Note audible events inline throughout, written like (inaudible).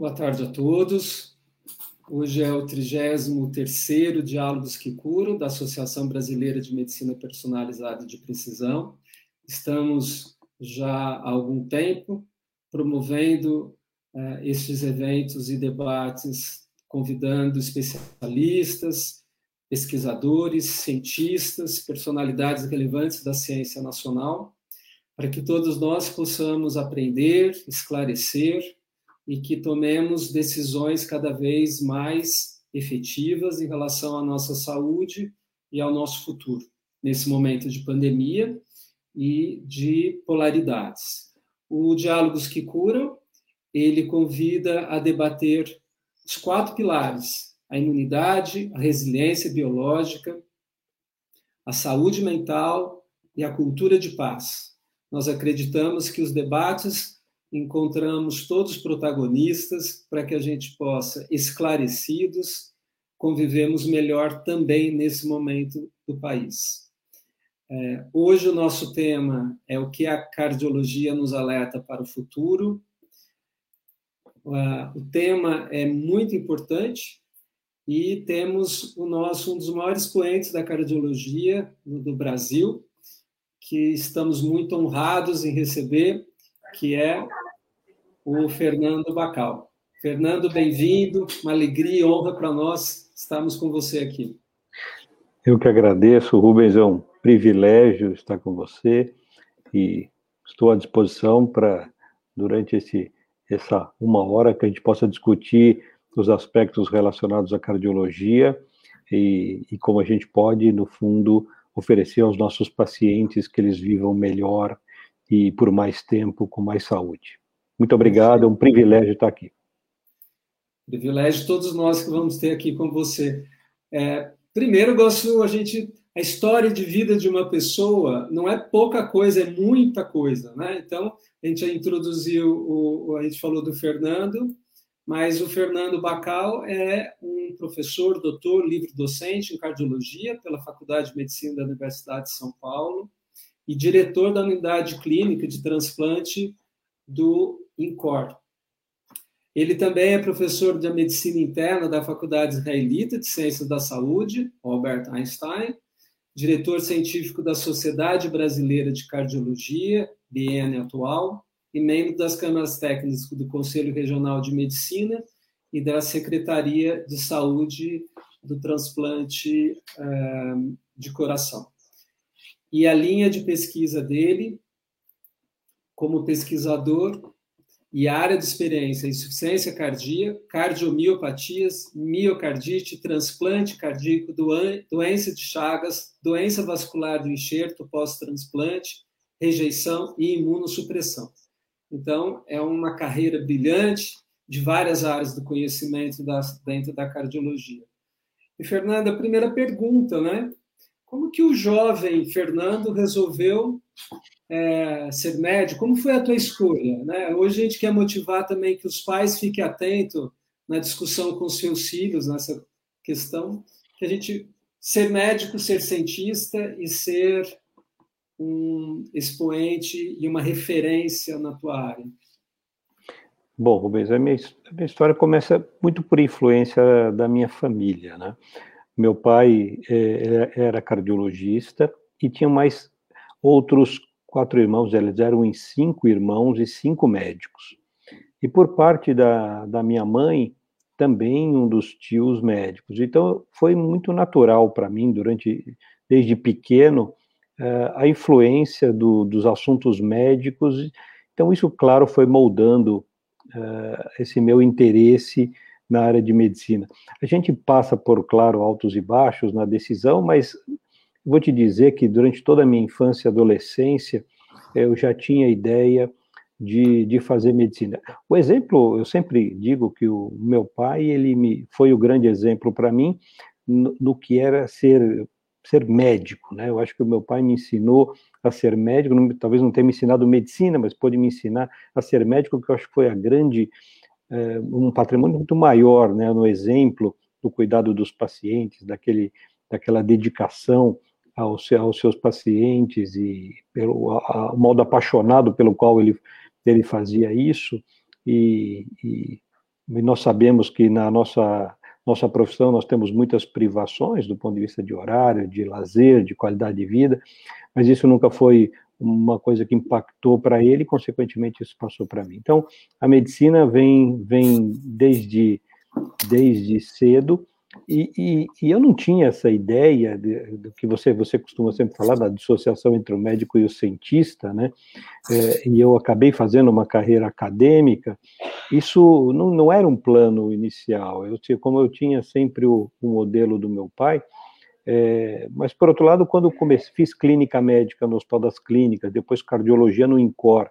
Boa tarde a todos. Hoje é o 33º Diálogos que Curam, da Associação Brasileira de Medicina Personalizada de Precisão. Estamos já há algum tempo promovendo uh, estes eventos e debates, convidando especialistas, pesquisadores, cientistas, personalidades relevantes da ciência nacional, para que todos nós possamos aprender, esclarecer e que tomemos decisões cada vez mais efetivas em relação à nossa saúde e ao nosso futuro, nesse momento de pandemia e de polaridades. O Diálogos que Curam, ele convida a debater os quatro pilares: a imunidade, a resiliência biológica, a saúde mental e a cultura de paz. Nós acreditamos que os debates encontramos todos protagonistas para que a gente possa, esclarecidos, convivemos melhor também nesse momento do país. É, hoje o nosso tema é o que a cardiologia nos alerta para o futuro. o tema é muito importante e temos o nosso um dos maiores expoentes da cardiologia do Brasil, que estamos muito honrados em receber, que é o Fernando Bacal. Fernando, bem-vindo, uma alegria e honra para nós estarmos com você aqui. Eu que agradeço, Rubens, é um privilégio estar com você e estou à disposição para, durante esse, essa uma hora, que a gente possa discutir os aspectos relacionados à cardiologia e, e como a gente pode, no fundo, oferecer aos nossos pacientes que eles vivam melhor e por mais tempo, com mais saúde. Muito obrigado, é um privilégio estar aqui. Privilégio todos nós que vamos ter aqui com você. É, primeiro, gosto a gente a história de vida de uma pessoa não é pouca coisa, é muita coisa, né? Então a gente já introduziu o, a gente falou do Fernando, mas o Fernando Bacal é um professor, doutor, livre docente em cardiologia pela Faculdade de Medicina da Universidade de São Paulo e diretor da unidade clínica de transplante do INCOR. Ele também é professor de medicina interna da Faculdade Israelita de Ciências da Saúde, Albert Einstein, diretor científico da Sociedade Brasileira de Cardiologia, BN atual, e membro das câmaras técnicas do Conselho Regional de Medicina e da Secretaria de Saúde do Transplante uh, de Coração. E a linha de pesquisa dele, como pesquisador, e área de experiência insuficiência cardíaca, cardiomiopatias, miocardite, transplante cardíaco, doença de Chagas, doença vascular do enxerto pós-transplante, rejeição e imunossupressão. Então, é uma carreira brilhante de várias áreas do conhecimento da, dentro da cardiologia. E, Fernanda, a primeira pergunta, né? Como que o jovem Fernando resolveu é, ser médico? Como foi a tua escolha? Né? Hoje a gente quer motivar também que os pais fiquem atentos na discussão com seus filhos nessa questão, que a gente ser médico, ser cientista e ser um expoente e uma referência na tua área? Bom, Rubens, a minha, a minha história começa muito por influência da minha família, né? Meu pai é, era cardiologista e tinha mais outros quatro irmãos, eles eram em cinco irmãos e cinco médicos. E por parte da, da minha mãe, também um dos tios médicos. Então, foi muito natural para mim, durante desde pequeno, uh, a influência do, dos assuntos médicos. Então, isso, claro, foi moldando uh, esse meu interesse na área de medicina. A gente passa por, claro, altos e baixos na decisão, mas vou te dizer que durante toda a minha infância e adolescência, eu já tinha ideia de, de fazer medicina. O exemplo, eu sempre digo que o meu pai, ele me foi o grande exemplo para mim no, no, que era ser ser médico, né? Eu acho que o meu pai me ensinou a ser médico, não, talvez não tenha me ensinado medicina, mas pôde me ensinar a ser médico, que eu acho que foi a grande, é, um patrimônio muito maior, né? No exemplo do cuidado dos pacientes, daquele, daquela dedicação aos, aos seus pacientes e pelo a, modo apaixonado pelo qual ele, ele fazia isso, e, e nós sabemos que na nossa nossa profissão nós temos muitas privações do ponto de vista de horário, de lazer, de qualidade de vida, mas isso nunca foi uma coisa que impactou para ele e, consequentemente, isso passou para mim. Então, a medicina vem, vem desde, desde cedo e, e, e, eu não tinha essa ideia de, do que você, você costuma sempre falar, da dissociação entre o médico e o cientista, né? É, e eu acabei fazendo uma carreira acadêmica. Isso não, não era um plano inicial. Eu como eu tinha sempre o, o modelo do meu pai, é, mas por outro lado, quando comecei, fiz clínica médica no Hospital das Clínicas, depois cardiologia no INCOR,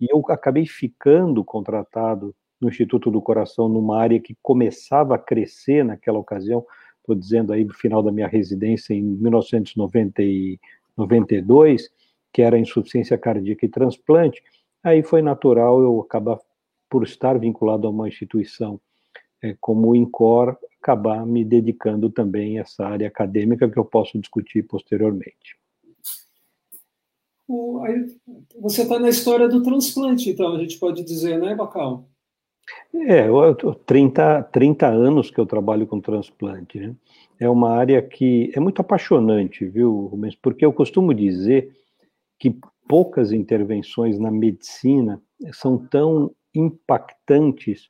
e eu acabei ficando contratado no Instituto do Coração, numa área que começava a crescer naquela ocasião, estou dizendo aí no final da minha residência em 1992, que era insuficiência cardíaca e transplante, aí foi natural eu acabar, por estar vinculado a uma instituição como o INCOR, acabar me dedicando também a essa área acadêmica que eu posso discutir posteriormente. Você está na história do transplante, então, a gente pode dizer, né, Bacal? É, eu tô 30, 30 anos que eu trabalho com transplante, né? É uma área que é muito apaixonante, viu, Rubens? Porque eu costumo dizer que poucas intervenções na medicina são tão impactantes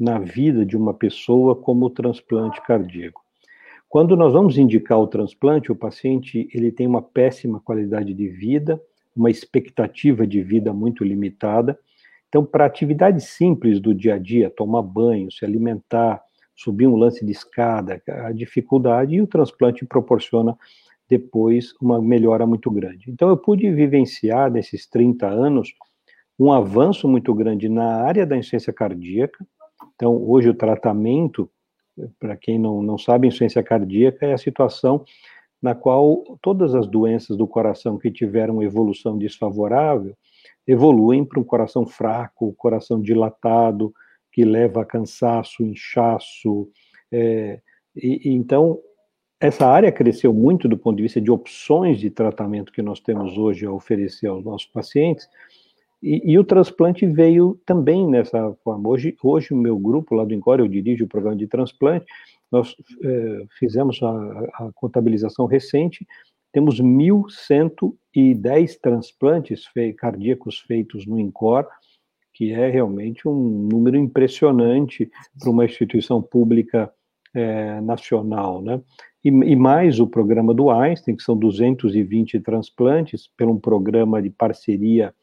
na vida de uma pessoa como o transplante cardíaco. Quando nós vamos indicar o transplante, o paciente ele tem uma péssima qualidade de vida, uma expectativa de vida muito limitada, então, para atividades simples do dia a dia, tomar banho, se alimentar, subir um lance de escada, a dificuldade, e o transplante proporciona depois uma melhora muito grande. Então, eu pude vivenciar nesses 30 anos um avanço muito grande na área da insuficiência cardíaca. Então, hoje o tratamento, para quem não, não sabe, insuficiência cardíaca é a situação na qual todas as doenças do coração que tiveram evolução desfavorável, evoluem para um coração fraco, coração dilatado, que leva a cansaço, inchaço. É, e, e, então, essa área cresceu muito do ponto de vista de opções de tratamento que nós temos hoje a oferecer aos nossos pacientes, e, e o transplante veio também nessa forma. Hoje, hoje o meu grupo lá do Encore, eu dirijo o programa de transplante, nós é, fizemos a, a contabilização recente, temos 1.110 transplantes cardíacos feitos no INCOR, que é realmente um número impressionante para uma instituição pública é, nacional, né? E, e, mais o programa do Einstein, que são 220 transplantes, pelo um programa de parceria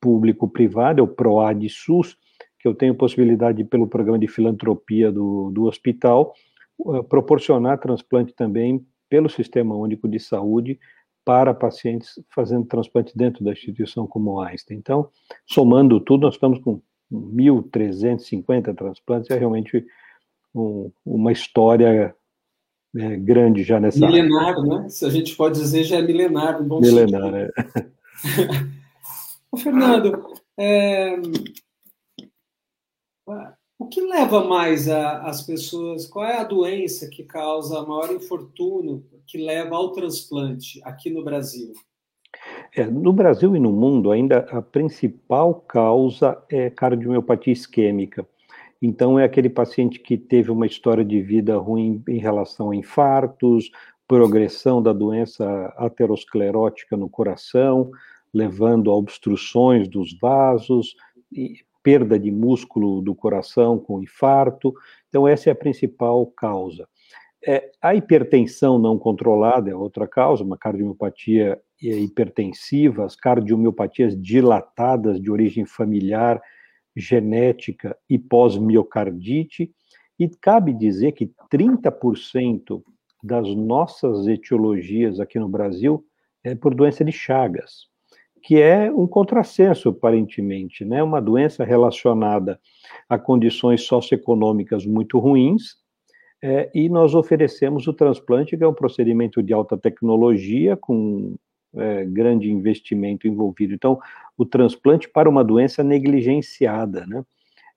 público-privada, é o PROAD-SUS, que eu tenho possibilidade, pelo programa de filantropia do, do hospital, uh, proporcionar transplante também pelo Sistema Único de Saúde para pacientes fazendo transplante dentro da instituição como Einstein. Então, somando tudo, nós estamos com 1.350 transplantes, é realmente um, uma história é, grande já nessa Milenar, né? Se a gente pode dizer, já é milenar, bom Milenar, é. (laughs) Ô, Fernando, (laughs) é... O que leva mais a, as pessoas? Qual é a doença que causa maior infortúnio que leva ao transplante aqui no Brasil? É, no Brasil e no mundo, ainda a principal causa é cardiomiopatia isquêmica. Então, é aquele paciente que teve uma história de vida ruim em relação a infartos, progressão da doença aterosclerótica no coração, levando a obstruções dos vasos, perda de músculo do coração com infarto. Então, essa é a principal causa. É, a hipertensão não controlada é outra causa, uma cardiomiopatia hipertensiva, as cardiomiopatias dilatadas de origem familiar, genética e pós-miocardite. E cabe dizer que 30% das nossas etiologias aqui no Brasil é por doença de Chagas que é um contrassenso, aparentemente, né? Uma doença relacionada a condições socioeconômicas muito ruins, é, e nós oferecemos o transplante, que é um procedimento de alta tecnologia, com é, grande investimento envolvido. Então, o transplante para uma doença negligenciada, né?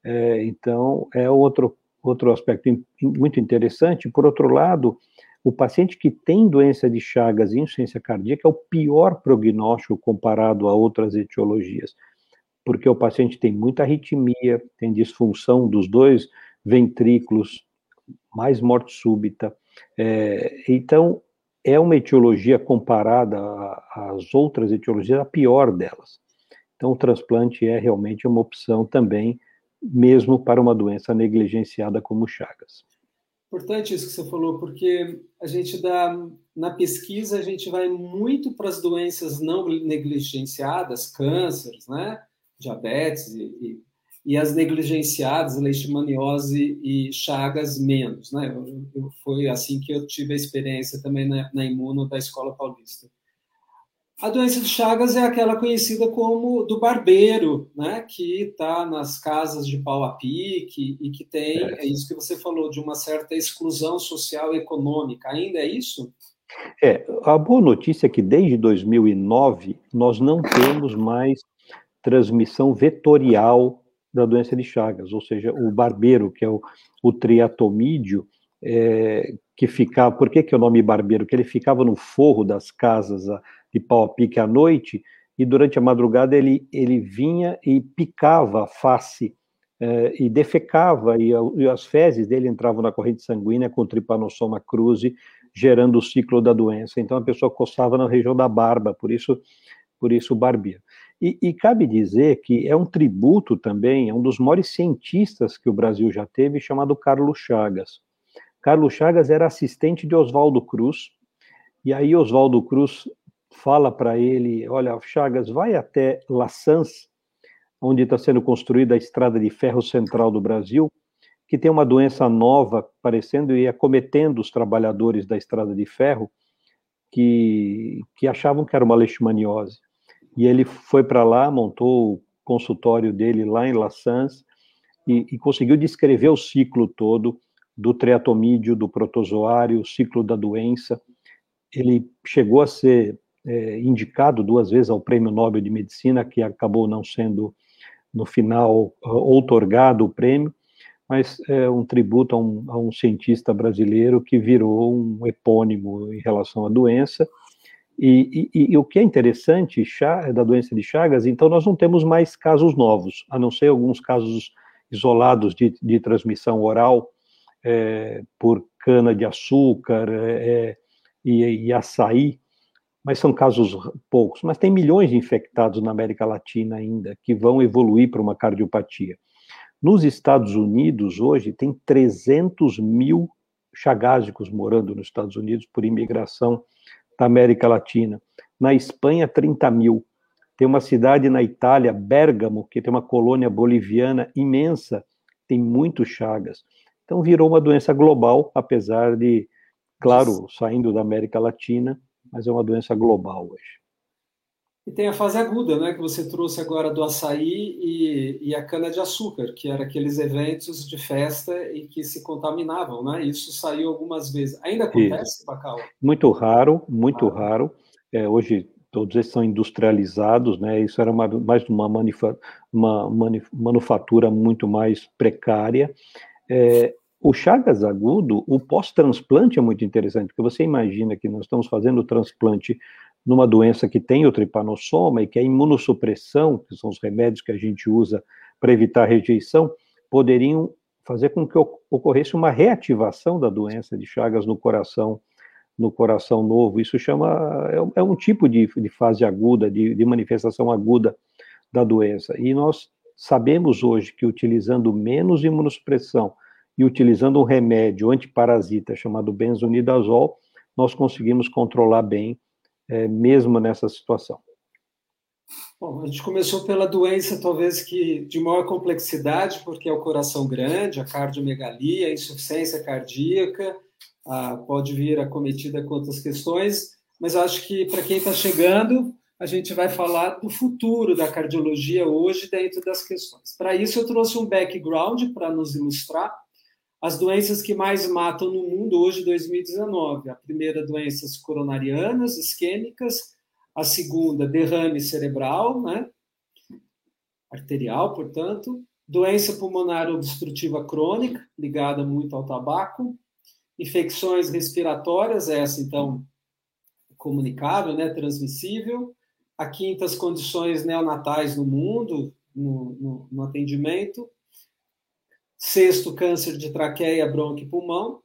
É, então, é outro, outro aspecto muito interessante. Por outro lado, o paciente que tem doença de Chagas e insuficiência cardíaca é o pior prognóstico comparado a outras etiologias, porque o paciente tem muita arritmia, tem disfunção dos dois ventrículos, mais morte súbita. É, então, é uma etiologia comparada às outras etiologias, a pior delas. Então, o transplante é realmente uma opção também, mesmo para uma doença negligenciada como Chagas. Importante isso que você falou, porque a gente dá na pesquisa a gente vai muito para as doenças não negligenciadas, cânceres, né, diabetes e, e, e as negligenciadas, leishmaniose e chagas menos, né? Eu, eu, foi assim que eu tive a experiência também na, na Imuno da Escola Paulista. A doença de Chagas é aquela conhecida como do barbeiro, né? Que está nas casas de pau a pique e que tem, é. é isso que você falou, de uma certa exclusão social e econômica. Ainda é isso? É, a boa notícia é que desde 2009 nós não temos mais transmissão vetorial da doença de Chagas, ou seja, o barbeiro, que é o, o triatomídeo, é, que ficava, por que, que é o nome barbeiro? Que ele ficava no forro das casas de pau a pique à noite, e durante a madrugada ele, ele vinha e picava a face, é, e defecava, e, e, as fezes dele entravam na corrente sanguínea com tripanossoma cruzi, gerando o ciclo da doença. Então a pessoa coçava na região da barba, por isso, por isso barbeiro. E, e, cabe dizer que é um tributo também, é um dos maiores cientistas que o Brasil já teve, chamado Carlos Chagas. Carlos Chagas era assistente de Oswaldo Cruz, e aí Oswaldo Cruz fala para ele: Olha, Chagas, vai até La Sans, onde está sendo construída a estrada de ferro central do Brasil, que tem uma doença nova aparecendo e acometendo os trabalhadores da estrada de ferro que, que achavam que era uma leishmaniose. E ele foi para lá, montou o consultório dele lá em La Sans e, e conseguiu descrever o ciclo todo do treatomídeo, do protozoário, o ciclo da doença. Ele chegou a ser é, indicado duas vezes ao Prêmio Nobel de Medicina, que acabou não sendo, no final, outorgado o prêmio, mas é um tributo a um, a um cientista brasileiro que virou um epônimo em relação à doença. E, e, e, o que é interessante da doença de Chagas, então nós não temos mais casos novos, a não ser alguns casos isolados de, de transmissão oral é, por cana-de-açúcar é, é, e, e açaí, mas são casos poucos. Mas tem milhões de infectados na América Latina ainda que vão evoluir para uma cardiopatia. Nos Estados Unidos, hoje, tem 300 mil chagásicos morando nos Estados Unidos por imigração da América Latina. Na Espanha, 30 mil. Tem uma cidade na Itália, Bérgamo, que tem uma colônia boliviana imensa, tem muitos chagas. Então virou uma doença global, apesar de, claro, saindo da América Latina, mas é uma doença global hoje. E tem a fase aguda, né, que você trouxe agora do açaí e, e a cana-de-açúcar, que eram aqueles eventos de festa e que se contaminavam, né? Isso saiu algumas vezes. Ainda acontece, Bacau? Muito raro, muito ah. raro. É, hoje todos eles são industrializados, né? Isso era uma, mais uma, uma manufatura muito mais precária. É, o Chagas agudo, o pós-transplante é muito interessante, porque você imagina que nós estamos fazendo o transplante numa doença que tem o tripanossoma e que a imunossupressão, que são os remédios que a gente usa para evitar rejeição, poderiam fazer com que ocorresse uma reativação da doença de Chagas no coração, no coração novo. Isso chama é, um é tipo de, de fase aguda, de, de manifestação aguda da doença. E nós sabemos hoje que utilizando menos imunossupressão e utilizando um remédio antiparasita chamado benzonidazol, nós conseguimos controlar bem é, mesmo nessa situação? Bom, a gente começou pela doença, talvez que de maior complexidade, porque é o coração grande, a cardiomegalia, a insuficiência cardíaca, a, pode vir acometida com outras questões, mas acho que para quem está chegando, a gente vai falar do futuro da cardiologia hoje dentro das questões. Para isso, eu trouxe um background para nos ilustrar as doenças que mais matam no mundo hoje, 2019. A primeira, doenças coronarianas, isquêmicas. A segunda, derrame cerebral, né? arterial, portanto. Doença pulmonar obstrutiva crônica, ligada muito ao tabaco. Infecções respiratórias, essa, então, comunicável, né? transmissível. A quinta, as condições neonatais no mundo, no, no, no atendimento Sexto, câncer de traqueia, bronco e pulmão.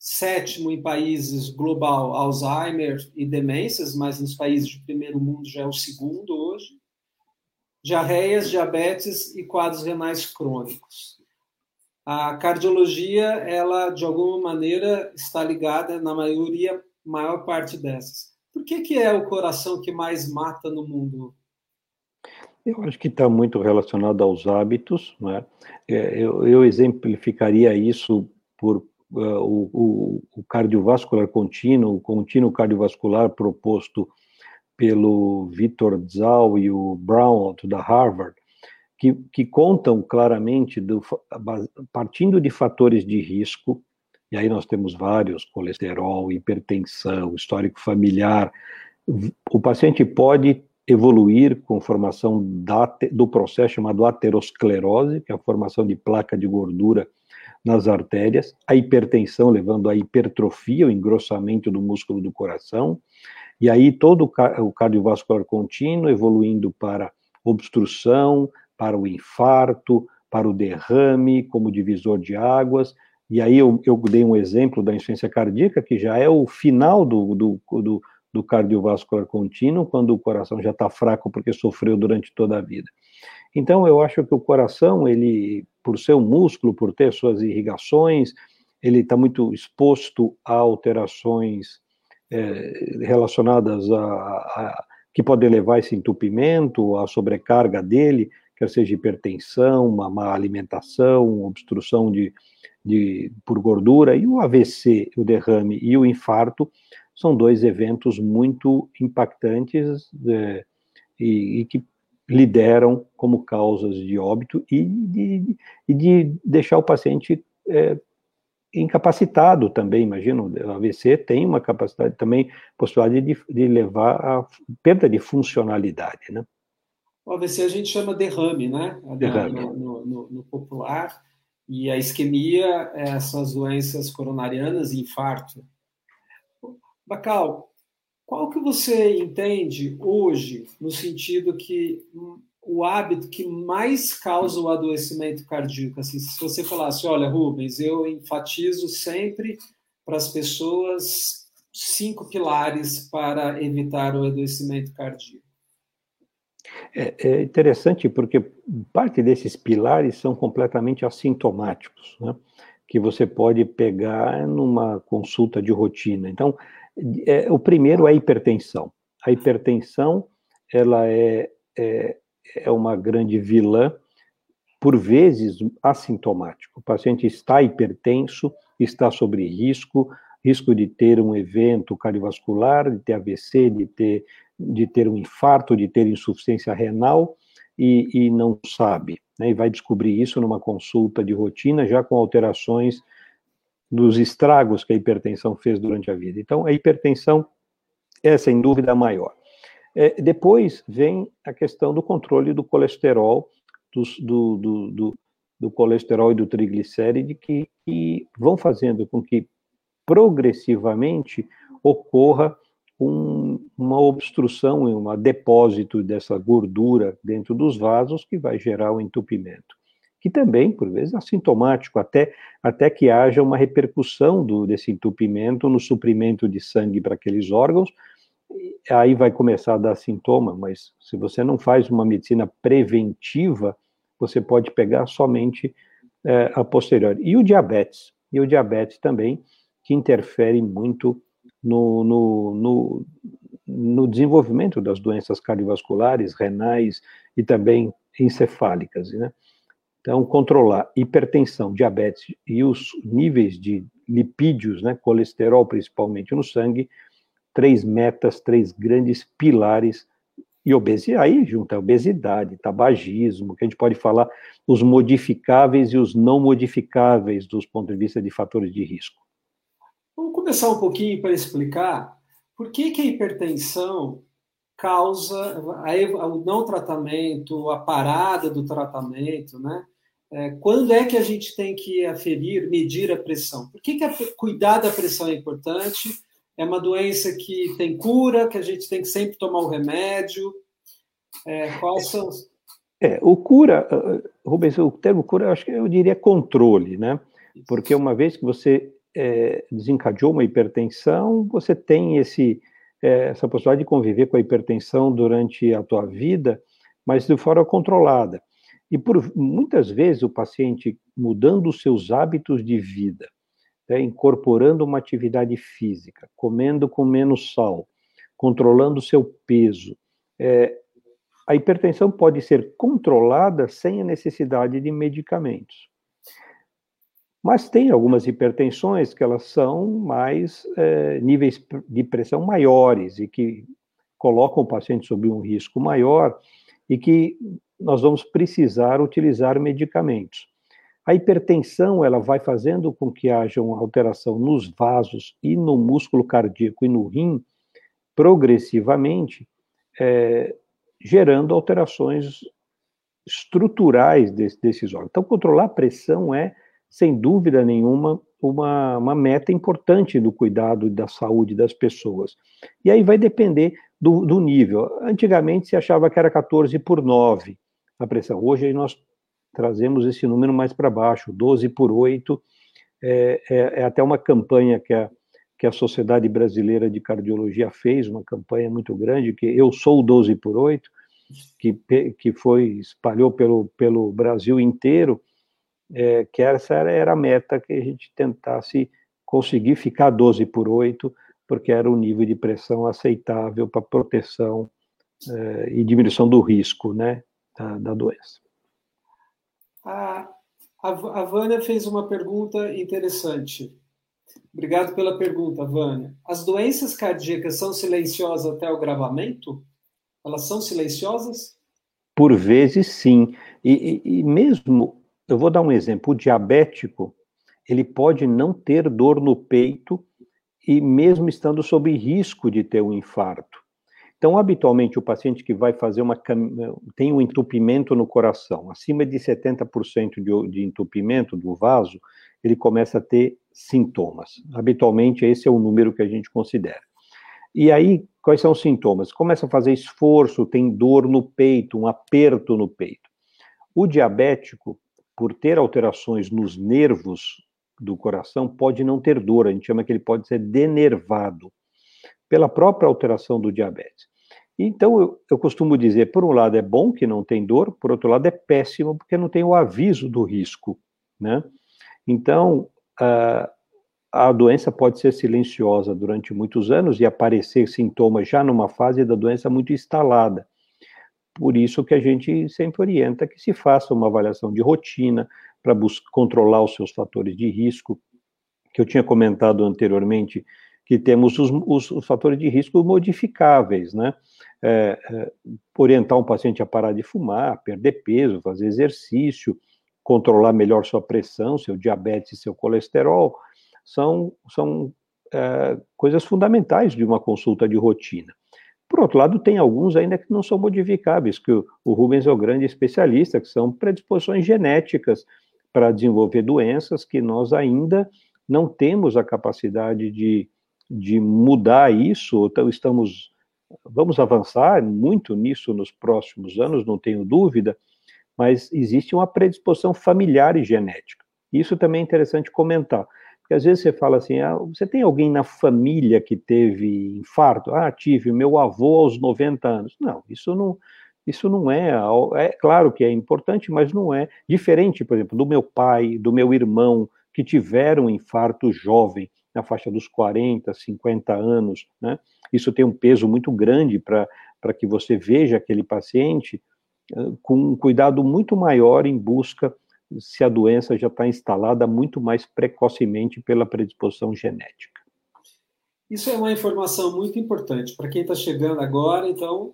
Sétimo, em países global, Alzheimer e demências, mas nos países de primeiro mundo já é o segundo hoje. Diarreias, diabetes e quadros renais crônicos. A cardiologia, ela de alguma maneira está ligada na maioria, maior parte dessas. Por que, que é o coração que mais mata no mundo? Eu acho que está muito relacionado aos hábitos. Né? Eu, eu exemplificaria isso por uh, o, o, cardiovascular contínuo, o contínuo cardiovascular proposto pelo Victor Zhao e o Brown, da Harvard, que, que contam claramente, do, partindo de fatores de risco, e aí nós temos vários, colesterol, hipertensão, histórico familiar, o paciente pode evoluir com formação da, do processo chamado aterosclerose, que é a formação de placa de gordura nas artérias, a hipertensão levando à hipertrofia, o engrossamento do músculo do coração, e aí todo o cardiovascular contínuo evoluindo para obstrução, para o infarto, para o derrame, como divisor de águas, e aí eu, eu dei um exemplo da insuficiência cardíaca, que já é o final do, do, do do cardiovascular contínuo, quando o coração já está fraco porque sofreu durante toda a vida. Então, eu acho que o coração, ele, por ser um músculo, por ter suas irrigações, ele está muito exposto a alterações é, relacionadas a, a, que podem levar esse entupimento, a sobrecarga dele, quer seja hipertensão, uma má alimentação, obstrução de, de, por gordura, e o AVC, o derrame e o infarto são dois eventos muito impactantes é, e, e, que lideram como causas de óbito e de, e de deixar o paciente é, incapacitado também, imagino, o AVC tem uma capacidade também, possibilidade de, de levar a perda de funcionalidade, né? O AVC a gente chama derrame, né? Derrame. No, no, no, popular, e a isquemia, essas doenças coronarianas, infarto, Bacal, qual que você entende hoje no sentido que o hábito que mais causa o adoecimento cardíaco? Assim, se você falasse, olha, Rubens, eu enfatizo sempre para as pessoas cinco pilares para evitar o adoecimento cardíaco. É, é interessante porque parte desses pilares são completamente assintomáticos, né? que você pode pegar numa consulta de rotina. Então, é, o primeiro é a hipertensão. A hipertensão, ela é, é, é uma grande vilã, por vezes assintomático. O paciente está hipertenso, está sobre risco, risco de ter um evento cardiovascular, de ter AVC, de ter, de ter um infarto, de ter insuficiência renal, e, e não sabe. Né? E vai descobrir isso numa consulta de rotina, já com alterações dos estragos que a hipertensão fez durante a vida. Então, a hipertensão é, sem dúvida, a maior. É, depois vem a questão do controle do colesterol, do, do, do, do colesterol e do triglicéride, que, que, vão fazendo com que progressivamente ocorra um, uma obstrução, um depósito dessa gordura dentro dos vasos que vai gerar o entupimento que também, por vezes, é assintomático, até, até que haja uma repercussão do, desse entupimento no suprimento de sangue para aqueles órgãos, aí vai começar a dar sintoma, mas se você não faz uma medicina preventiva, você pode pegar somente é, a posteriori. E o diabetes, e o diabetes também, que interfere muito no, no, no, no desenvolvimento das doenças cardiovasculares, renais e também encefálicas, né? Então, controlar hipertensão, diabetes e os níveis de lipídios, né, colesterol principalmente no sangue, três metas, três grandes pilares e obesidade, aí junta obesidade, tabagismo, que a gente pode falar os modificáveis e os não modificáveis dos pontos de vista de fatores de risco. Vamos começar um pouquinho para explicar por que, que a hipertensão causa o não tratamento, a parada do tratamento, né? É, quando é que a gente tem que aferir, medir a pressão? Por que, que a, cuidar da pressão é importante? É uma doença que tem cura, que a gente tem que sempre tomar o remédio? É, quais são É, o cura, Rubens, o termo cura, eu acho que eu diria controle, né? Porque uma vez que você é, desencadeou uma hipertensão, você tem esse, é, essa possibilidade de conviver com a hipertensão durante a tua vida, mas de forma controlada. E por muitas vezes o paciente mudando os seus hábitos de vida, né, incorporando uma atividade física, comendo com menos sal, controlando o seu peso, é, a hipertensão pode ser controlada sem a necessidade de medicamentos. Mas tem algumas hipertensões que elas são mais é, níveis de pressão maiores e que colocam o paciente sob um risco maior e que nós vamos precisar utilizar medicamentos. A hipertensão ela vai fazendo com que haja uma alteração nos vasos e no músculo cardíaco e no rim progressivamente, é, gerando alterações estruturais desse, desses órgãos. Então, controlar a pressão é sem dúvida nenhuma, uma, uma meta importante do cuidado da saúde das pessoas. E aí vai depender do, do nível. Antigamente se achava que era 14 por 9 a pressão. Hoje nós trazemos esse número mais para baixo, 12 por 8. É, é, é, até uma campanha que a, que a Sociedade Brasileira de Cardiologia fez, uma campanha muito grande, que eu sou 12 por 8, que, que foi, espalhou pelo, pelo Brasil inteiro, é, que essa era, era a meta que a gente tentasse conseguir ficar 12 por 8, porque era o nível de pressão aceitável para proteção é, e diminuição do risco né, da, da doença. A, a, a Vânia fez uma pergunta interessante. Obrigado pela pergunta, Vânia. As doenças cardíacas são silenciosas até o gravamento? Elas são silenciosas? Por vezes, sim. E, e, e mesmo eu vou dar um exemplo. O diabético, ele pode não ter dor no peito e mesmo estando sob risco de ter um infarto. Então, habitualmente, o paciente que vai fazer uma tem um entupimento no coração, acima de 70% de, de entupimento do vaso, ele começa a ter sintomas. Habitualmente, esse é o número que a gente considera. E aí, quais são os sintomas? Começa a fazer esforço, tem dor no peito, um aperto no peito. O diabético, por ter alterações nos nervos do coração, pode não ter dor, a gente chama que ele pode ser denervado, pela própria alteração do diabetes. Então, eu, eu, costumo dizer, por um lado é bom que não tem dor, por outro lado é péssimo porque não tem o aviso do risco, né? Então, a, a doença pode ser silenciosa durante muitos anos e aparecer sintomas já numa fase da doença muito instalada. Por isso que a gente sempre orienta que se faça uma avaliação de rotina para controlar os seus fatores de risco, que eu tinha comentado anteriormente, que temos os, os, fatores de risco modificáveis, né? É, é, orientar um paciente a parar de fumar, perder peso, fazer exercício, controlar melhor sua pressão, seu diabetes, seu colesterol, são, são é, coisas fundamentais de uma consulta de rotina. Por outro lado, tem alguns ainda que não são modificáveis, que o, o Rubens é o grande especialista, que são predisposições genéticas para desenvolver doenças que nós ainda não temos a capacidade de, de mudar isso, então estamos, vamos avançar muito nisso nos próximos anos, não tenho dúvida, mas existe uma predisposição familiar e genética. Isso também é interessante comentar. Porque às vezes você fala assim, ah, você tem alguém na família que teve infarto? Ah, tive, meu avô aos 90 anos. Não, isso não, isso não é, é claro que é importante, mas não é diferente, por exemplo, do meu pai, do meu irmão, que tiveram infarto jovem, na faixa dos 40, 50 anos, né? Isso tem um peso muito grande para que você veja aquele paciente com um cuidado muito maior em busca se a doença já está instalada muito mais precocemente pela predisposição genética. Isso é uma informação muito importante para quem está chegando agora. Então,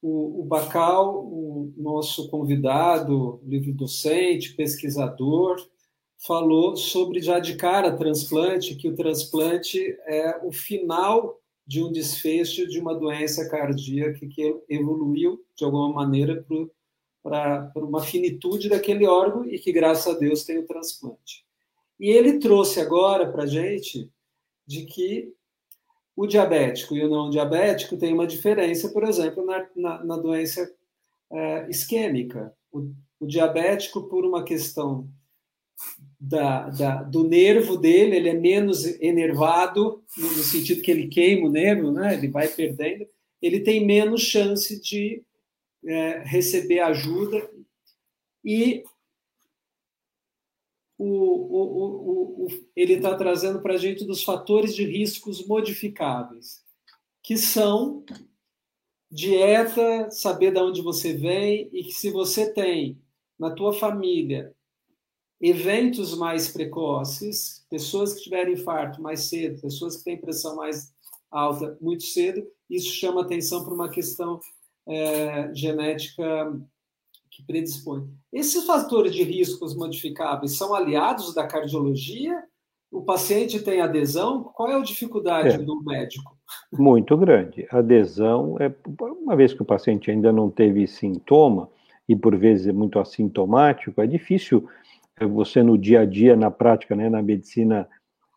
o, o Bacal, o nosso convidado, livre docente, pesquisador, falou sobre já de cara transplante, que o transplante é o final de um desfecho de uma doença cardíaca que evoluiu de alguma maneira para uma finitude daquele órgão e que, graças a Deus, tem o transplante. E ele trouxe agora para a gente de que o diabético e o não diabético têm uma diferença, por exemplo, na, na, na doença é, isquêmica. O, o, diabético, por uma questão da, da, do nervo dele, ele é menos enervado, no, sentido que ele queima o nervo, né? ele vai perdendo, ele tem menos chance de é, receber ajuda e o, o, o, ele está trazendo para a gente dos fatores de riscos modificáveis, que são dieta, saber de onde você vem e que se você tem na tua família eventos mais precoces, pessoas que tiverem infarto mais cedo, pessoas que têm pressão mais alta muito cedo, isso chama atenção para uma questão é, genética que predispõe. Esses fatores de riscos modificáveis são aliados da cardiologia? O paciente tem adesão? Qual é a dificuldade é, do médico? Muito grande. Adesão é uma vez que o paciente ainda não teve sintoma e por vezes é muito assintomático, é difícil você no dia a dia, na prática, né, na medicina,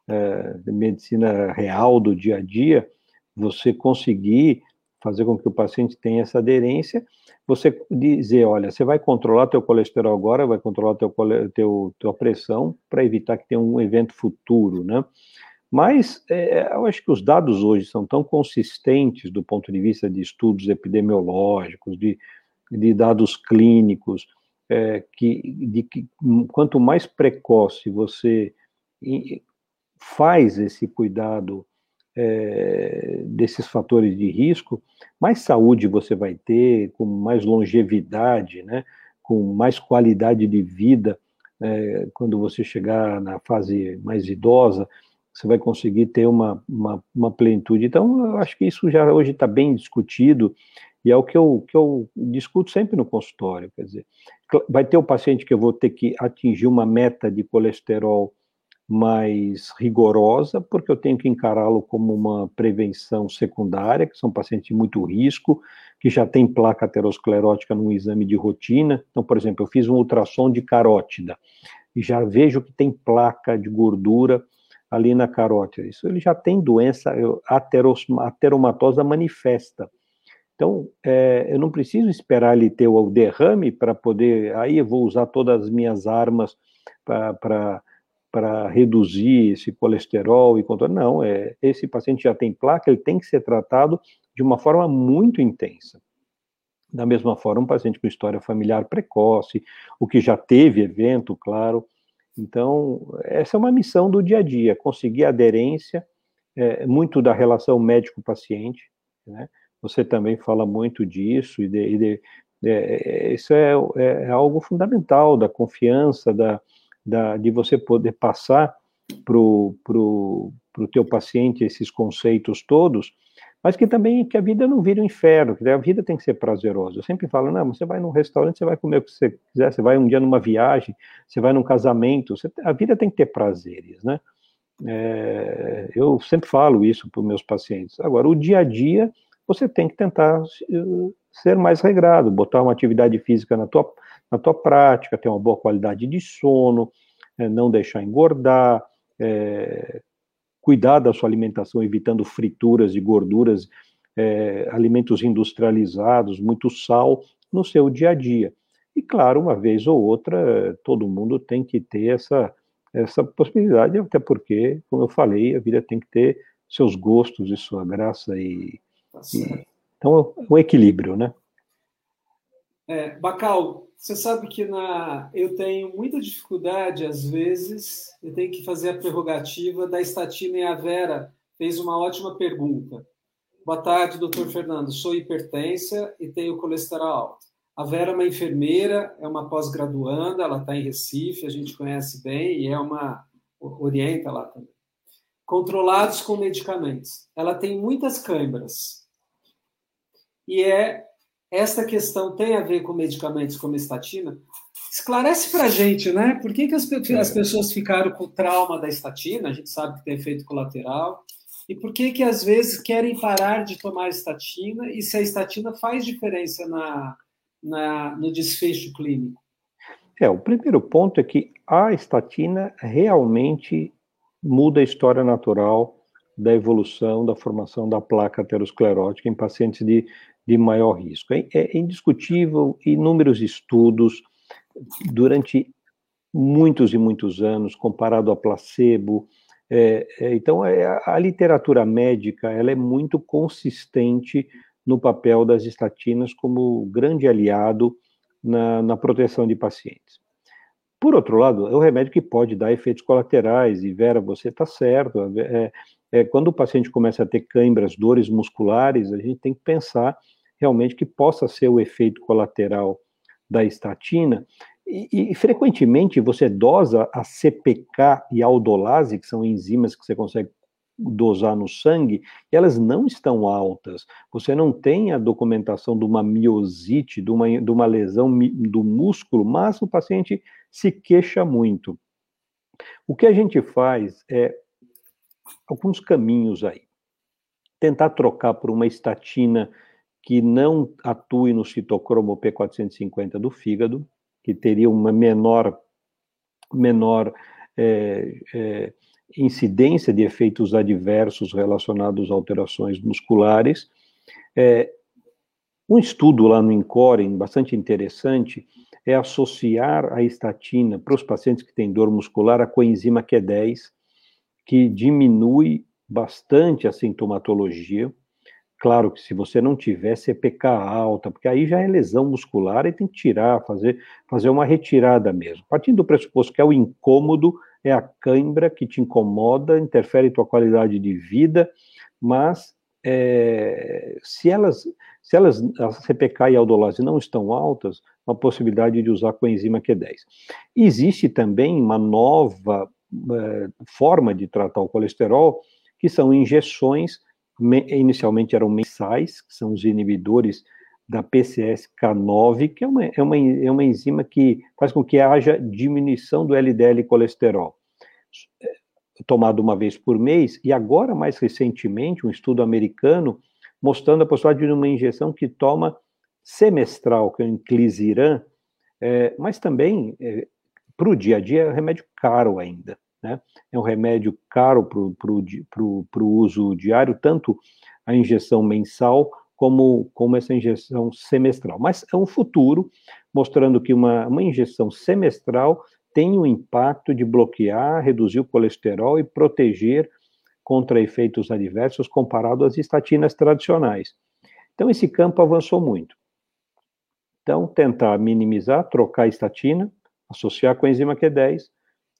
é, medicina real do dia a dia, você conseguir fazer com que o paciente tenha essa aderência, você dizer, olha, você vai controlar teu colesterol agora, vai controlar teu, teu tua pressão para evitar que tenha um evento futuro, né? Mas é, eu acho que os dados hoje são tão consistentes do ponto de vista de estudos epidemiológicos, de, de dados clínicos, é, que, de que quanto mais precoce você faz esse cuidado é, desses fatores de risco, mais saúde você vai ter, com mais longevidade, né, com mais qualidade de vida, é, quando você chegar na fase mais idosa, você vai conseguir ter uma, uma, uma plenitude. Então, eu acho que isso já hoje está bem discutido, e é o que eu, que eu discuto sempre no consultório, quer dizer, vai ter o paciente que eu vou ter que atingir uma meta de colesterol mais rigorosa, porque eu tenho que encará-lo como uma prevenção secundária, que são pacientes de muito risco, que já tem placa aterosclerótica no exame de rotina. Então, por exemplo, eu fiz um ultrassom de carótida e já vejo que tem placa de gordura ali na carótida. Isso ele já tem doença ateromatosa manifesta. Então, é, eu não preciso esperar ele ter o derrame para poder. Aí eu vou usar todas as minhas armas para reduzir esse colesterol e controlar. Não, é, esse paciente já tem placa, ele tem que ser tratado de uma forma muito intensa. Da mesma forma, um paciente com história familiar precoce, o que já teve evento, claro. Então, essa é uma missão do dia a dia, conseguir aderência, é, muito da relação médico-paciente, né? Você também fala muito disso, e, de, e de, é, isso é, é, algo fundamental da confiança, da, da, de você poder passar para o pro, pro teu paciente esses conceitos todos, mas que também que a vida não vire um inferno, que a vida tem que ser prazerosa. Eu sempre falo, não, você vai num restaurante, você vai comer o que você quiser, você vai um dia numa viagem, você vai num casamento, você, a vida tem que ter prazeres, né? É, eu sempre falo isso para os meus pacientes. Agora, o dia a dia, você tem que tentar eh, ser mais regrado, botar uma atividade física na tua, na tua prática, ter uma boa qualidade de sono, é, não deixar engordar, é, cuidar da sua alimentação, evitando frituras e gorduras, é, alimentos industrializados, muito sal no seu dia a dia. E claro, uma vez ou outra, todo mundo tem que ter essa, essa possibilidade, até porque, como eu falei, a vida tem que ter seus gostos e sua graça e, tá então o equilíbrio, né? É, Bacal, você sabe que na, eu tenho muita dificuldade, às vezes, eu tenho que fazer a prerrogativa da estatina e a Vera fez uma ótima pergunta. Boa tarde, doutor Fernando. Sou hipertensa e tenho colesterol alto. A Vera é uma enfermeira, é uma pós-graduanda, ela está em Recife, a gente conhece bem e é uma. orienta lá também. Controlados com medicamentos. Ela tem muitas câimbras. E é esta questão tem a ver com medicamentos como estatina? Esclarece para a gente, né? Por que, que as, as, pessoas ficaram com o trauma da estatina? A gente sabe que tem efeito colateral. E por que, que às vezes querem parar de tomar estatina e se a estatina faz diferença na, na, no desfecho clínico? É, o primeiro ponto é que a estatina realmente muda a história natural da evolução da formação da placa aterosclerótica em pacientes de de maior risco. É, é indiscutível, inúmeros estudos durante muitos e muitos anos, comparado a placebo. É, é, então, é, a literatura médica ela é muito consistente no papel das estatinas como grande aliado na, na proteção de pacientes. Por outro lado, é um remédio que pode dar efeitos colaterais, e Vera, você está certo. É, é, quando o paciente começa a ter câimbras, dores musculares, a gente tem que pensar realmente que possa ser o efeito colateral da estatina. E, e, frequentemente você dosa a CPK e a aldolase, que são enzimas que você consegue dosar no sangue, e elas não estão altas. Você não tem a documentação de uma miosite, de uma, de uma lesão do músculo, mas o paciente se queixa muito. O que a gente faz é alguns caminhos aí. Tentar trocar por uma estatina que não atue no citocromo P450 do fígado, que teria uma menor, menor é, é, incidência de efeitos adversos relacionados a alterações musculares. É, um estudo lá no INCOREN, bastante interessante, é associar a estatina para os pacientes que têm dor muscular a coenzima Q10, que diminui bastante a sintomatologia. Claro que se você não tiver CPK alta, porque aí já é lesão muscular e tem que tirar, fazer, fazer uma retirada mesmo. Partindo do pressuposto que é o incômodo, é a cãibra que te incomoda, interfere em tua qualidade de vida, mas é, se elas, se elas, a CPK e a aldolase não estão altas, uma possibilidade de usar coenzima Q10. Existe também uma nova é, forma de tratar o colesterol, que são injeções, inicialmente eram mensais, que são os inibidores da PCSK9, que é uma, é, uma, é uma enzima que faz com que haja diminuição do LDL colesterol. É, tomado uma vez por mês, e agora, mais recentemente, um estudo americano mostrando a possibilidade de uma injeção que toma semestral, que é o inclisiran, é, mas também é, para o dia a dia é um remédio caro ainda. Né? É um remédio caro para o uso diário, tanto a injeção mensal como, como essa injeção semestral. Mas é um futuro mostrando que uma, uma injeção semestral tem o impacto de bloquear, reduzir o colesterol e proteger contra efeitos adversos comparado às estatinas tradicionais. Então, esse campo avançou muito. Então, tentar minimizar, trocar a estatina, associar com a enzima Q10,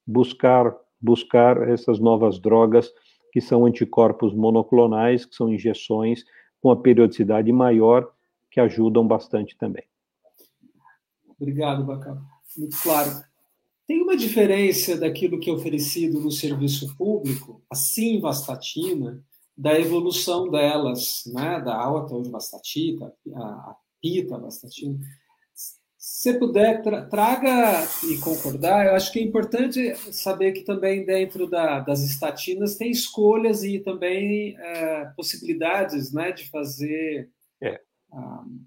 buscar, buscar essas novas drogas que são anticorpos monoclonais, que são injeções com a periodicidade maior, que ajudam bastante também. Obrigado, Bacana. Muito claro. Tem uma diferença daquilo que é oferecido no serviço público, a simvastatina, da evolução delas, né, da alta-vastatina, a pita-vastatina. Se puder, tra traga e concordar, eu acho que é importante saber que também dentro da, das estatinas tem escolhas e também é, possibilidades né, de fazer. É. Um...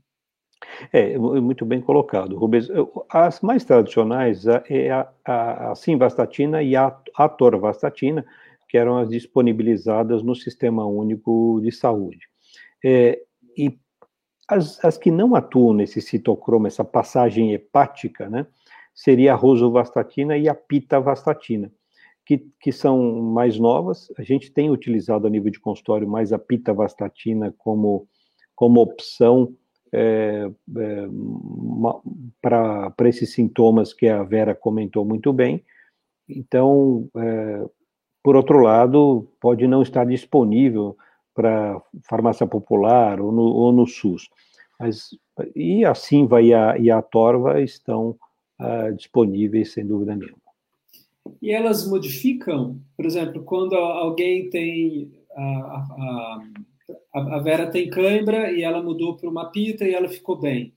é, muito bem colocado, Rubens. As mais tradicionais é a, a, a simvastatina e a atorvastatina, que eram as disponibilizadas no Sistema Único de Saúde. É, e as, as que não atuam nesse citocromo, essa passagem hepática, né, seria a rosuvastatina e a pitavastatina, que, que são mais novas. A gente tem utilizado a nível de consultório mais a pitavastatina como, como opção é, é, para esses sintomas que a Vera comentou muito bem. Então, é, por outro lado, pode não estar disponível para farmácia popular ou no, ou no SUS. Mas, e a Simva e a, e a Torva estão uh, disponíveis, sem dúvida nenhuma. E elas modificam, por exemplo, quando alguém tem. A, a, a Vera tem cãibra e ela mudou para uma pita e ela ficou bem.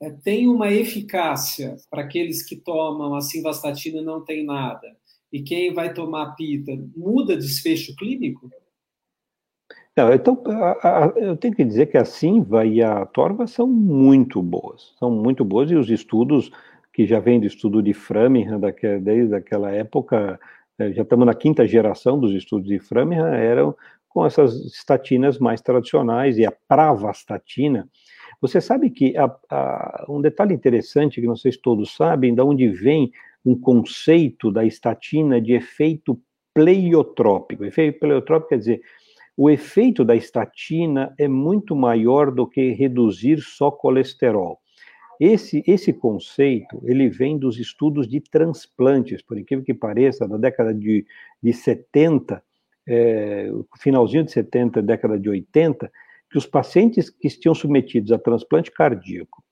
É, tem uma eficácia para aqueles que tomam a simvastatina não tem nada. E quem vai tomar pita muda desfecho clínico? Não, então, a, a, eu tenho que dizer que a Simva e a Torva são muito boas, são muito boas, e os estudos que já vêm do estudo de Framingham, daquela, desde aquela época, eh, já estamos na quinta geração dos estudos de Framingham, eram com essas estatinas mais tradicionais, e a pravastatina. Você sabe que a, a, um detalhe interessante que não sei se todos sabem, de onde vem um conceito da estatina de efeito pleiotrópico. Efeito pleiotrópico quer dizer, o efeito da estatina é muito maior do que reduzir só colesterol. Esse, esse conceito, ele vem dos estudos de transplantes, por incrível que pareça, da década de, de 70, é, finalzinho de 70, década de 80, que os pacientes que tinham submetidos a transplante cardíaco,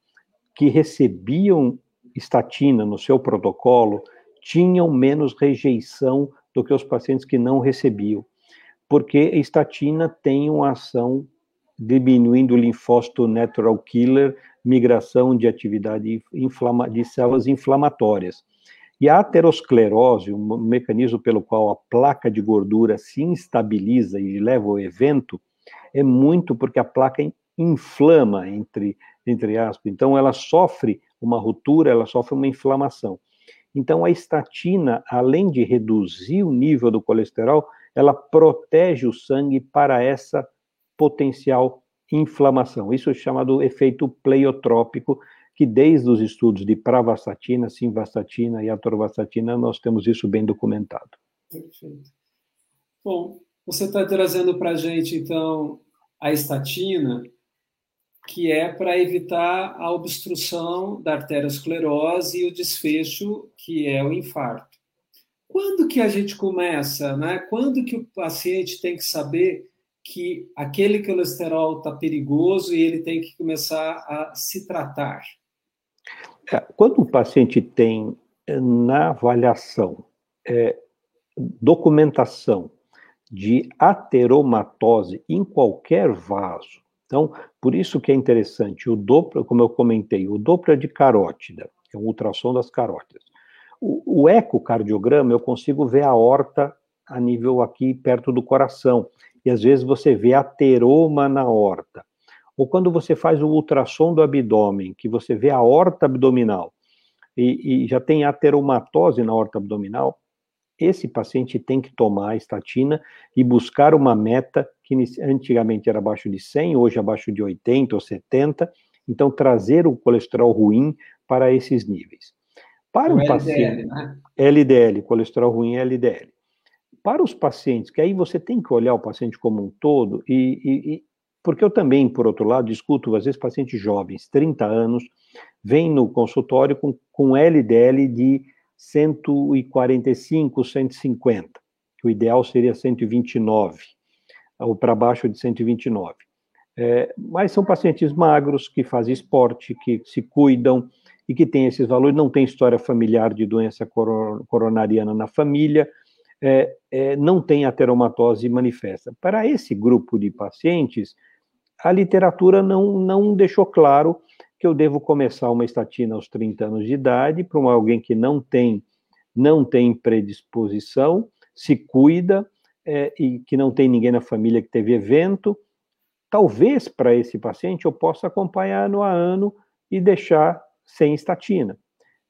que recebiam estatina no seu protocolo, tinham menos rejeição do que os pacientes que não recebiam, porque a estatina tem uma ação diminuindo o linfócito natural killer, migração de atividade de células inflamatórias. E a aterosclerose, um mecanismo pelo qual a placa de gordura se instabiliza e leva ao evento, é muito porque a placa inflama, entre, entre aspas. Então, ela sofre uma ruptura, ela sofre uma inflamação. Então, a estatina, além de reduzir o nível do colesterol, ela protege o sangue para essa potencial inflamação. Isso é chamado efeito pleiotrópico, que desde os estudos de pravastatina, simvastatina e atorvastatina, nós temos isso bem documentado. Perfeito. Bom, você está trazendo para a gente, então, a estatina, que é para evitar a obstrução da arteriosclerose e o desfecho, que é o infarto. Quando que a gente começa, né? Quando que o paciente tem que saber que aquele colesterol está perigoso e ele tem que começar a se tratar? É, quando o paciente tem eh, na avaliação é, documentação de ateromatose em qualquer vaso, então, por isso que é interessante, o Doppler, como eu comentei, o Doppler de carótida, que é um ultrassom das carótidas. O, o ecocardiograma, eu consigo ver a horta a nível aqui perto do coração, e às vezes você vê ateroma na horta. Ou quando você faz o ultrassom do abdômen, que você vê a horta abdominal, e, e já tem ateromatose na horta abdominal, esse paciente tem que tomar a estatina e buscar uma meta que antigamente era abaixo de 100, hoje abaixo de 80 ou 70, então trazer o colesterol ruim para esses níveis. Para o um LDL, paciente, né? LDL, colesterol ruim é LDL. Para os pacientes, que aí você tem que olhar o paciente como um todo, e, e, e porque eu também, por outro lado, discuto, às vezes, pacientes jovens, 30 anos, vêm no consultório com, com LDL de 145, 150, que o ideal seria 129, ou para baixo de 129. É, mas são pacientes magros, que fazem esporte, que se cuidam e que têm esses valores, não tem história familiar de doença coronariana na família, é, é, não tem ateromatose manifesta. Para esse grupo de pacientes, a literatura não, não deixou claro que eu devo começar uma estatina aos 30 anos de idade para alguém que não tem não tem predisposição, se cuida é, e que não tem ninguém na família que teve evento. Talvez para esse paciente eu possa acompanhar ano a ano e deixar sem estatina.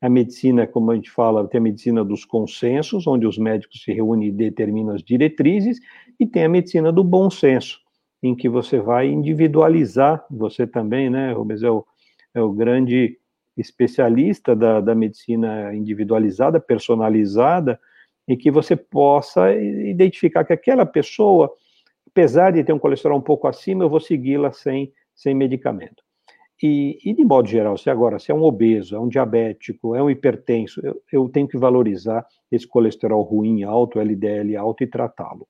A medicina, como a gente fala, tem a medicina dos consensos, onde os médicos se reúnem e determinam as diretrizes, e tem a medicina do bom senso, em que você vai individualizar, você também, né, Rubens, é o, é o grande especialista da, da medicina individualizada, personalizada, e que você possa identificar que aquela pessoa, apesar de ter um colesterol um pouco acima, eu vou segui-la sem, sem medicamento. E, e, de modo geral, se agora se é um obeso, é um diabético, é um hipertenso, eu, eu tenho que valorizar esse colesterol ruim alto, LDL alto e tratá-lo.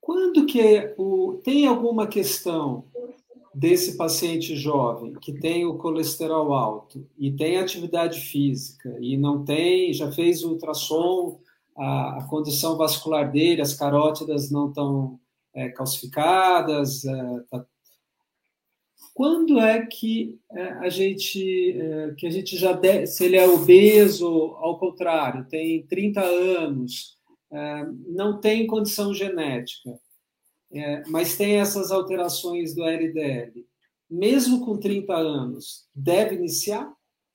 Quando que o, tem alguma questão desse paciente jovem que tem o colesterol alto e tem atividade física e não tem, já fez ultrassom, a, a condição vascular dele, as carótidas não estão é, calcificadas, é, tá... quando é que é, a gente é, que a gente já de... se ele é obeso, ao contrário, tem 30 anos, não tem condição genética, mas tem essas alterações do LDL, mesmo com 30 anos, deve iniciar?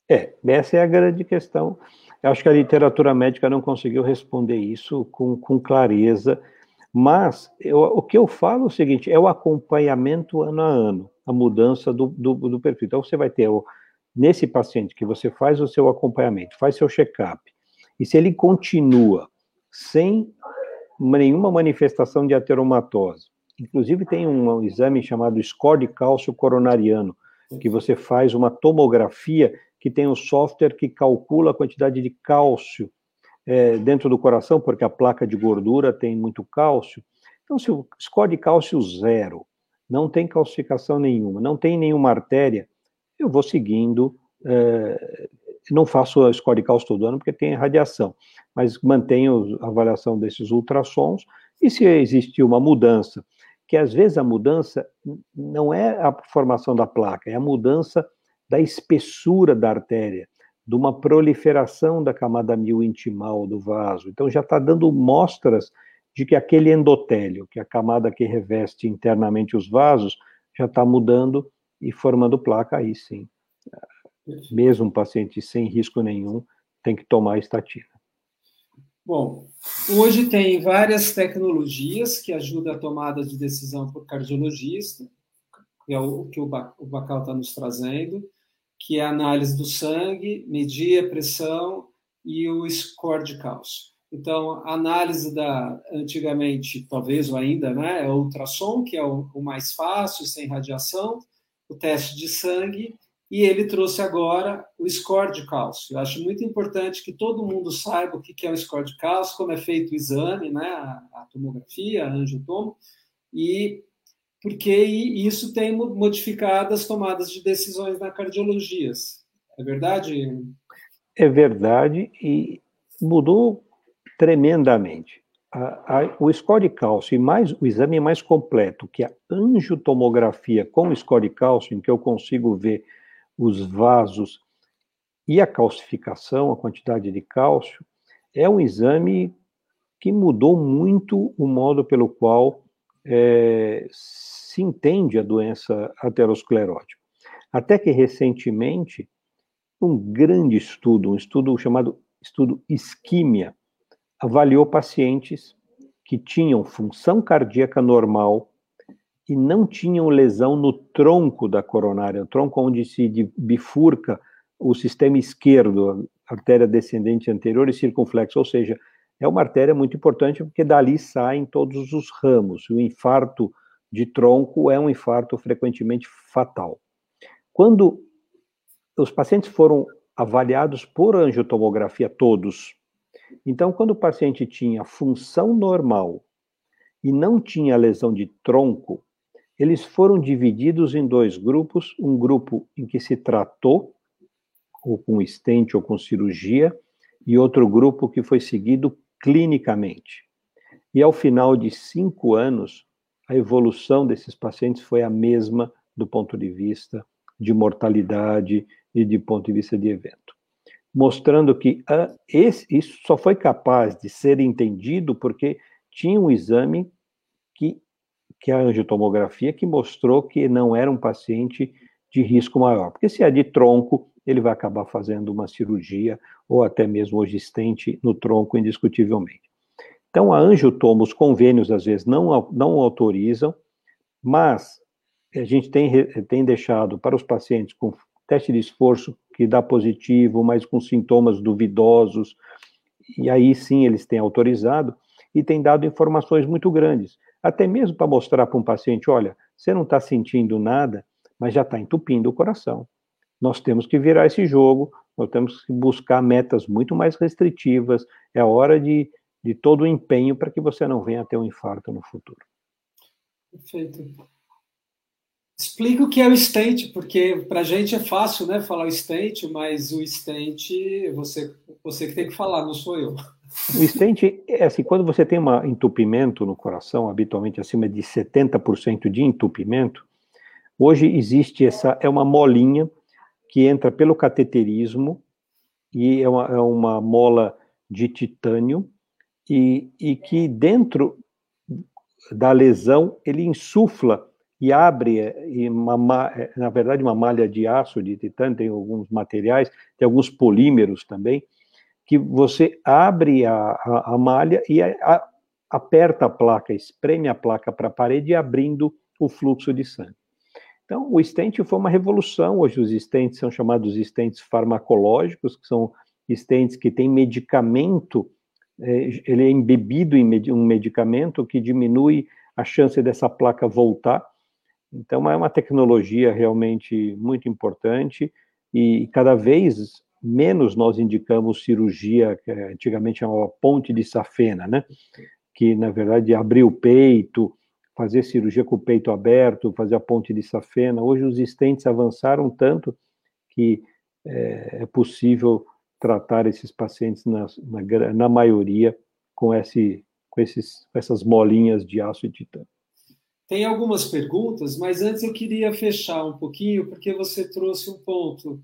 É, essa é a grande questão. Eu acho que a literatura médica não conseguiu responder isso com, com clareza. Mas eu, o que eu falo é o seguinte: é o acompanhamento ano a ano, a mudança do, do, do perfil. Então, você vai ter, o, nesse paciente que você faz o seu acompanhamento, faz seu check-up, e se ele continua sem nenhuma manifestação de ateromatose, inclusive tem um, exame chamado score de cálcio coronariano, que você faz uma tomografia que tem um software que calcula a quantidade de cálcio é, dentro do coração, porque a placa de gordura tem muito cálcio. Então, se o score de cálcio zero, não tem calcificação nenhuma, não tem nenhuma artéria, eu vou seguindo, é, não faço a score de cálcio todo ano porque tem radiação, mas mantenho a avaliação desses ultrassons, e se existir uma mudança, que às vezes a mudança não é a formação da placa, é a mudança da espessura da artéria, de uma proliferação da camada intimal do vaso. Então já está dando mostras de que aquele endotélio, que é a camada que reveste internamente os vasos, já está mudando e formando placa aí sim. Mesmo um paciente sem risco nenhum tem que tomar estatina. Bom, hoje tem várias tecnologias que ajudam a tomada de decisão por cardiologista, que é o que o Bacal está nos trazendo que é a análise do sangue, medir a pressão e o score de cálcio. Então, a análise da, antigamente, talvez ou ainda, né, é o ultrassom, que é o, o mais fácil, sem radiação, o teste de sangue, e ele trouxe agora o score de cálcio. Eu acho muito importante que todo mundo saiba o que é o score de cálcio, como é feito o exame, né, a, a tomografia, a angiotomo, e porque isso tem modificado as tomadas de decisões na cardiologia. É verdade? É verdade e mudou tremendamente. A, a, o score de cálcio e mais o exame mais completo, que é a angiotomografia com score de cálcio, em que eu consigo ver os vasos e a calcificação, a quantidade de cálcio, é um exame que mudou muito o modo pelo qual é, se entende a doença aterosclerótica. Até que recentemente, um grande estudo, um estudo chamado estudo isquímia, avaliou pacientes que tinham função cardíaca normal e não tinham lesão no tronco da coronária, o tronco onde se bifurca o sistema esquerdo, a artéria descendente anterior e circunflexo, ou seja, é uma artéria muito importante porque dali saem todos os ramos. O infarto de tronco é um infarto frequentemente fatal. Quando os pacientes foram avaliados por angiotomografia, todos, então, quando o paciente tinha função normal e não tinha lesão de tronco, eles foram divididos em dois grupos: um grupo em que se tratou, ou com estente ou com cirurgia, e outro grupo que foi seguido clinicamente. E ao final de cinco anos, a evolução desses pacientes foi a mesma do ponto de vista de mortalidade e de ponto de vista de evento. Mostrando que ah, esse, isso só foi capaz de ser entendido porque tinha um exame que, que a angiotomografia, que mostrou que não era um paciente de risco maior. Porque se é de tronco, ele vai acabar fazendo uma cirurgia ou até mesmo hoje estente no tronco, indiscutivelmente. Então, a angiotomo, os convênios às vezes não, não autorizam, mas a gente tem, tem deixado para os pacientes com teste de esforço que dá positivo, mas com sintomas duvidosos, e aí sim eles têm autorizado e tem dado informações muito grandes, até mesmo para mostrar para um paciente: olha, você não está sentindo nada, mas já está entupindo o coração. Nós temos que virar esse jogo, nós temos que buscar metas muito mais restritivas, é hora de de todo o empenho para que você não venha a ter um infarto no futuro. Perfeito. Explica o que é o stent, porque para a gente é fácil né, falar o stent, mas o stent você, você que tem que falar, não sou eu. O stent é assim, quando você tem um entupimento no coração, habitualmente acima de 70% de entupimento, hoje existe essa, é uma molinha que entra pelo cateterismo e é uma, é uma mola de titânio e, e que dentro da lesão ele insufla e abre, e uma, na verdade, uma malha de aço, de titânio, tem alguns materiais, tem alguns polímeros também, que você abre a, a, a malha e a, aperta a placa, espreme a placa para a parede, abrindo o fluxo de sangue. Então, o stent foi uma revolução. Hoje, os stents são chamados stents farmacológicos, que são stents que têm medicamento, ele é embebido em um medicamento que diminui a chance dessa placa voltar. Então, é uma tecnologia realmente muito importante e cada vez menos nós indicamos cirurgia, que antigamente chamava ponte de safena, né? Que, na verdade, abrir o peito, fazer cirurgia com o peito aberto, fazer a ponte de safena. Hoje os estentes avançaram tanto que é, é possível tratar esses pacientes, na, na, na maioria, com, esse, com, esses, com essas molinhas de aço e titânio. Tem algumas perguntas, mas antes eu queria fechar um pouquinho, porque você trouxe um ponto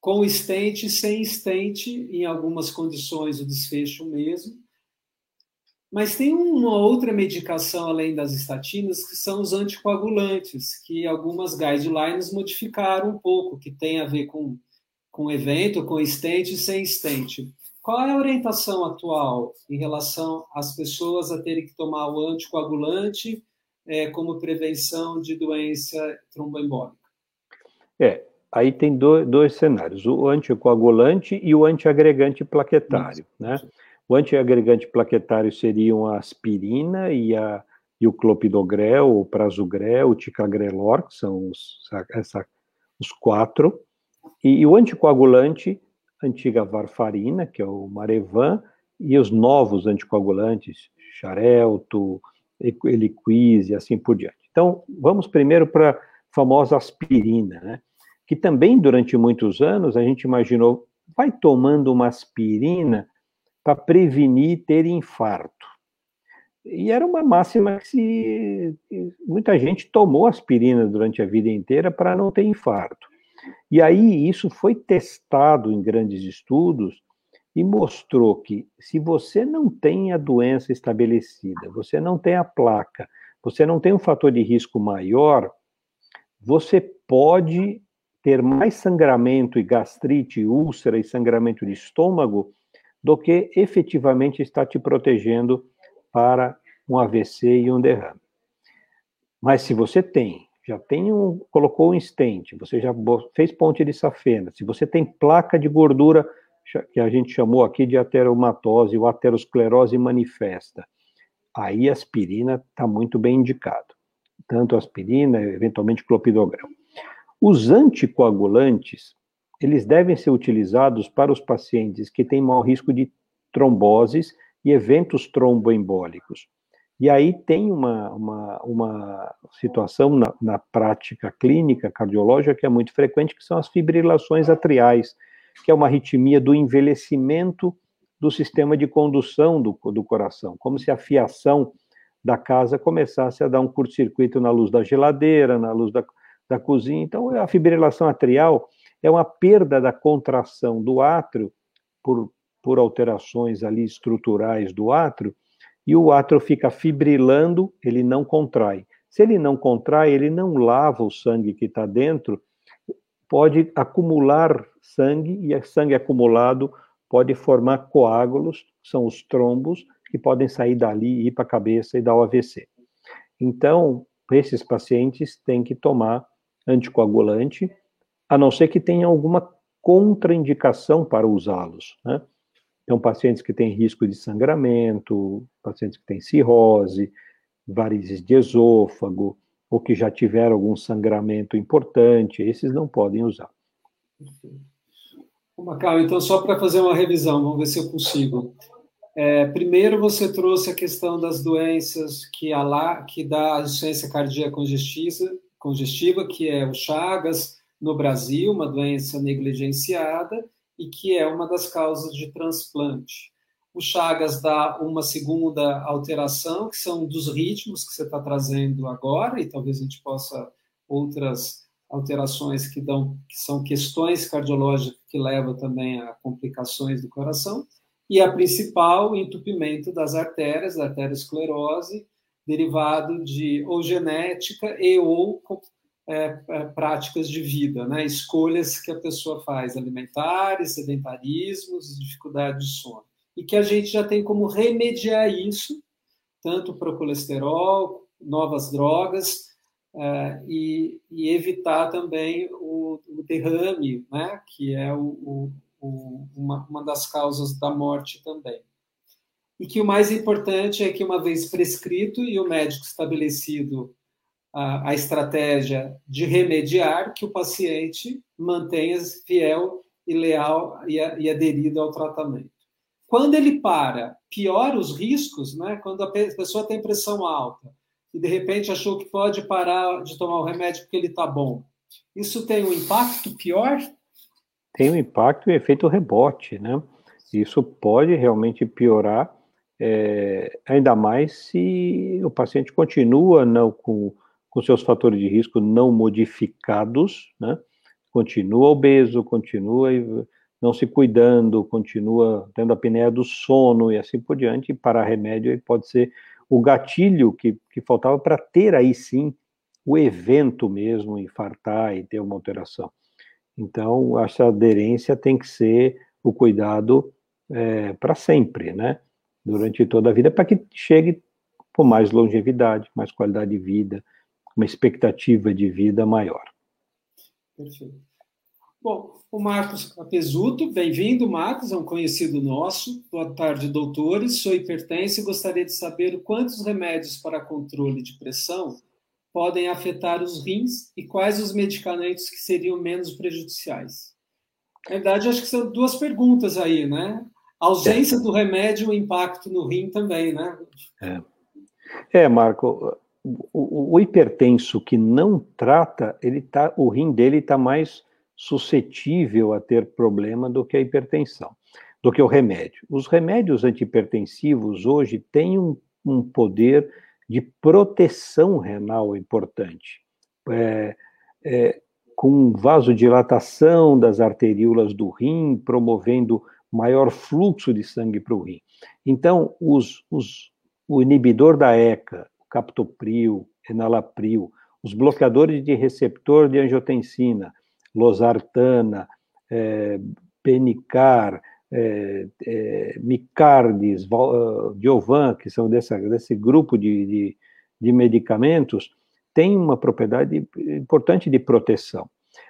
com estente, sem estente, em algumas condições o desfecho mesmo, mas tem uma outra medicação além das estatinas, que são os anticoagulantes, que algumas guidelines modificaram um pouco, que tem a ver com, com evento, com estente e sem estente. Qual é a orientação atual em relação às pessoas a terem que tomar o anticoagulante é, como prevenção de doença tromboembólica? É, aí tem dois, dois cenários, o anticoagulante e o antiagregante plaquetário, Isso. né? O antiagregante plaquetário seriam a aspirina e, a, e o clopidogrel, o prasugrel, o ticagrelor, que são os, essa, os quatro. E, e, o anticoagulante, antiga varfarina, que é o Marevan, e os novos anticoagulantes, Xarelto, Eliquis e assim por diante. Então, vamos primeiro para a famosa aspirina, né? que também durante muitos anos a gente imaginou, vai tomando uma aspirina para prevenir ter infarto. E era uma máxima que se, muita gente tomou aspirina durante a vida inteira para não ter infarto. E aí isso foi testado em grandes estudos e mostrou que se você não tem a doença estabelecida, você não tem a placa, você não tem um fator de risco maior, você pode ter mais sangramento e gastrite, úlcera e sangramento de estômago do que efetivamente está te protegendo para um AVC e um derrame. Mas se você tem, já tem um, colocou um stent, você já fez ponte de safena, se você tem placa de gordura que a gente chamou aqui de ateromatose ou aterosclerose manifesta, aí aspirina está muito bem indicado. Tanto aspirina, eventualmente clopidogrel. Os anticoagulantes, eles devem ser utilizados para os pacientes que têm maior risco de tromboses e eventos tromboembólicos. E aí tem uma, uma, uma situação na, na, prática clínica cardiológica que é muito frequente, que são as fibrilações atriais, que é uma arritmia do envelhecimento do sistema de condução do, do coração, como se a fiação da casa começasse a dar um curto-circuito na luz da geladeira, na luz da, da cozinha. Então, a fibrilação atrial é uma perda da contração do átrio por, por alterações ali estruturais do átrio, e o átrio fica fibrilando, ele não contrai. Se ele não contrai, ele não lava o sangue que está dentro, pode acumular sangue, e sangue acumulado pode formar coágulos, são os trombos, que podem sair dali, ir para a cabeça e dar o AVC. Então, esses pacientes têm que tomar anticoagulante, a não ser que tenha alguma contraindicação para usá-los. Né? Então, pacientes que têm risco de sangramento, pacientes que têm cirrose, varizes de esôfago, ou que já tiveram algum sangramento importante, esses não podem usar. Macau, então, só para fazer uma revisão, vamos ver se eu consigo. É, primeiro, você trouxe a questão das doenças que, a lá, que dá insuficiência cardíaca congestiva, que é o Chagas, no Brasil, uma doença negligenciada e que é uma das causas de transplante. O Chagas dá uma segunda alteração, que são dos ritmos que você está trazendo agora, e talvez a gente possa outras alterações que dão, que são questões cardiológicas que levam também a complicações do coração, e a principal, entupimento das artérias, da arteriosclerose, derivado de ou genética e ou é, é, práticas de vida, né? escolhas que a pessoa faz, alimentares, sedentarismos, dificuldade de sono. E que a gente já tem como remediar isso. tanto para o colesterol, novas drogas, uh, e, e, evitar também o, o, derrame, né, que é o, o, uma, uma das causas da morte também. E que o mais importante é que, uma vez prescrito e o médico estabelecido a, a estratégia de remediar, que o paciente mantenha-se fiel e leal e, e aderido ao tratamento. Quando ele para, piora os riscos, né? quando a pessoa tem pressão alta e de repente achou que pode parar de tomar o remédio porque ele está bom. Isso tem um impacto pior? Tem um impacto e efeito rebote, né? Isso pode realmente piorar, é, ainda mais se o paciente continua não, com, com seus fatores de risco não modificados, né? Continua obeso, continua não se cuidando, continua tendo a apneia do sono e assim por diante, e para remédio pode ser o gatilho que, que faltava para ter aí sim o evento mesmo, infartar e ter uma alteração. Então, essa aderência tem que ser o cuidado é, para sempre, né? Durante toda a vida, para que chegue com mais longevidade, mais qualidade de vida, uma expectativa de vida maior. Perfeito. Bom, o Marcos Capesuto, bem-vindo, Marcos, é um conhecido nosso. Boa tarde, doutores. Sou hipertenso e gostaria de saber quantos remédios para controle de pressão podem afetar os rins e quais os medicamentos que seriam menos prejudiciais. Na verdade, acho que são duas perguntas aí, né? A ausência é. do remédio, o impacto no rim também, né? É, é Marco, o, o, hipertenso que não trata, ele tá, o rim dele está mais suscetível a ter problema do que a hipertensão, do que o remédio. Os remédios antihipertensivos hoje têm um, um poder de proteção renal importante, é, é, com vasodilatação das arteríolas do rim, promovendo maior fluxo de sangue para o rim. Então, os, os, o inibidor da ECA, captopril, enalapril, os bloqueadores de receptor de angiotensina, losartana, é, penicar, é, é, micardes, uh, diovan, que são dessa, desse grupo de, de, de medicamentos, tem uma propriedade importante de proteção.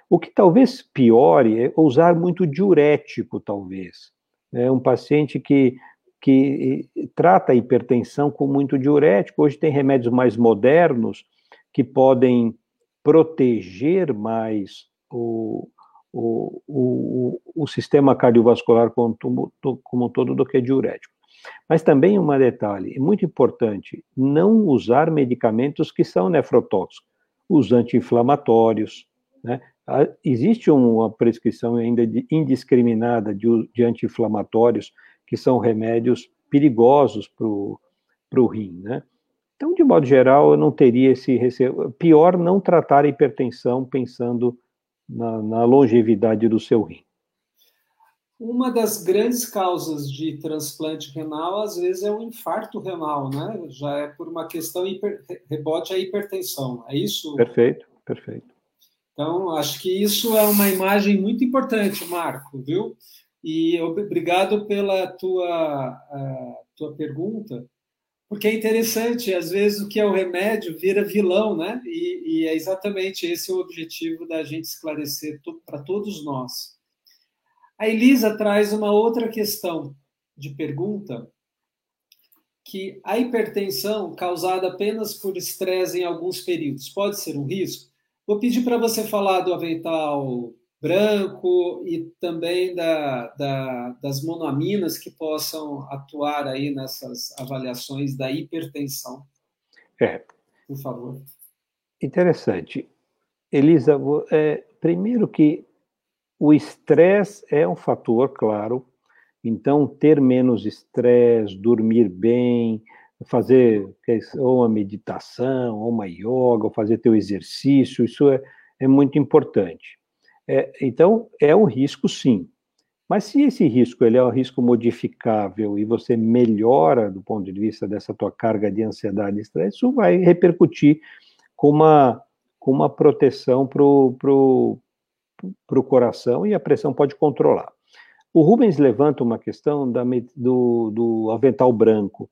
O que talvez piore é usar muito diurético, talvez. É um paciente que que trata a hipertensão com muito diurético. Hoje tem remédios mais modernos que podem proteger mais o, o, o, o sistema cardiovascular como, um todo do que diurético. Mas também um detalhe, muito importante, não usar medicamentos que são nefrotóxicos, os anti-inflamatórios, né? Existe uma prescrição ainda indiscriminada de, de anti-inflamatórios que são remédios perigosos para o rim, né? Então, de modo geral, eu não teria esse receio. Pior não tratar a hipertensão pensando na, na longevidade do seu rim. Uma das grandes causas de transplante renal, às vezes, é o infarto renal, né? Já é por uma questão hiper, rebote à hipertensão, é isso? Perfeito, perfeito. Então, acho que isso é uma imagem muito importante, Marco, viu? E obrigado pela tua, tua pergunta, porque é interessante, às vezes o que é o remédio vira vilão, né? E, e é exatamente esse o objetivo da gente esclarecer para todos nós. A Elisa traz uma outra questão de pergunta, que a hipertensão causada apenas por estresse em alguns períodos pode ser um risco? Vou pedir para você falar do avental branco e também da, da, das monoaminas que possam atuar aí nessas avaliações da hipertensão. É. Por favor. Interessante. Elisa, é, primeiro que o estresse é um fator, claro, então ter menos estresse, dormir bem, fazer ou uma meditação, ou uma yoga, ou fazer teu exercício, isso é, é muito importante. É, então, é um risco, sim. Mas se esse risco ele é um risco modificável e você melhora do ponto de vista dessa tua carga de ansiedade e estresse, isso vai repercutir com uma, com uma proteção para o pro, pro coração e a pressão pode controlar. O Rubens levanta uma questão da, do, do avental branco.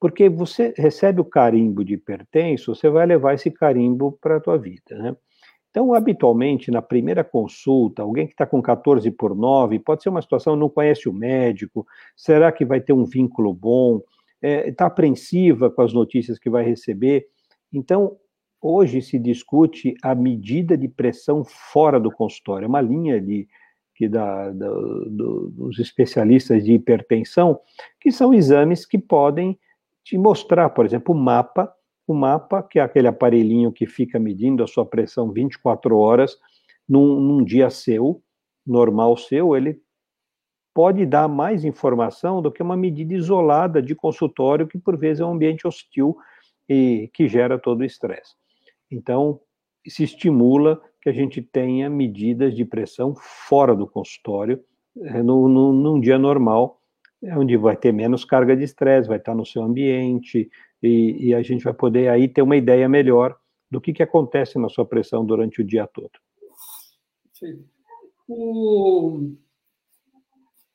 Porque você recebe o carimbo de hipertenso, você vai levar esse carimbo para a tua vida, né? Então, habitualmente, na primeira consulta, alguém que está com 14 por 9, pode ser uma situação, não conhece o médico, será que vai ter um vínculo bom? Está é, tá apreensiva com as notícias que vai receber. Então, hoje se discute a medida de pressão fora do consultório, é uma linha de, que da, da, do, dos especialistas de hipertensão, que são exames que podem te mostrar, por exemplo, o mapa o mapa, que é aquele aparelhinho que fica medindo a sua pressão 24 horas num, num dia seu, normal seu, ele pode dar mais informação do que uma medida isolada de consultório, que por vezes é um ambiente hostil e que gera todo o estresse. Então, se estimula que a gente tenha medidas de pressão fora do consultório, eh, no, no, num dia normal, onde vai ter menos carga de estresse, vai estar no seu ambiente, e, e, a gente vai poder aí ter uma ideia melhor do que, que acontece na sua pressão durante o dia todo. O,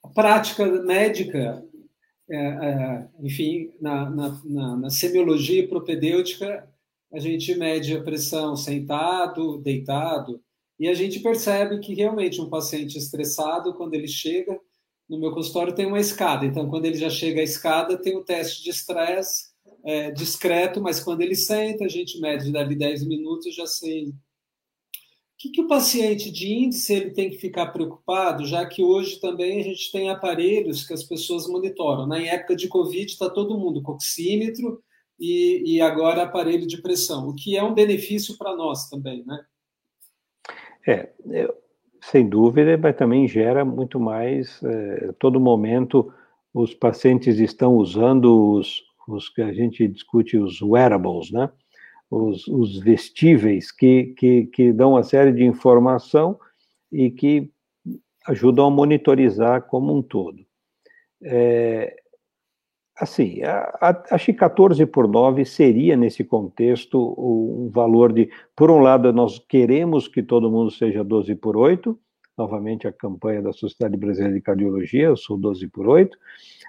a prática médica, é, é, enfim, na, na, na, na semiologia propedêutica, a gente mede a pressão sentado, deitado, e a gente percebe que realmente um paciente estressado, quando ele chega, no meu consultório tem uma escada, então quando ele já chega à escada, tem o teste de estresse, é, discreto, mas quando ele senta, a gente mede dali 10 minutos, já sei. O que, que o paciente de índice ele tem que ficar preocupado, já que hoje também a gente tem aparelhos que as pessoas monitoram. Na época de Covid está todo mundo com oxímetro e, e agora aparelho de pressão, o que é um benefício para nós também, né? É, sem dúvida, mas também gera muito mais. É, todo momento os pacientes estão usando os, os que a gente discute, os wearables, né? os, os vestíveis, que, que, que dão uma série de informação e que ajudam a monitorizar como um todo. É, assim, a, acho que 14 por 9 seria, nesse contexto, um valor de, por um lado, nós queremos que todo mundo seja 12 por 8, novamente a campanha da Sociedade Brasileira de Cardiologia, eu sou 12 por 8,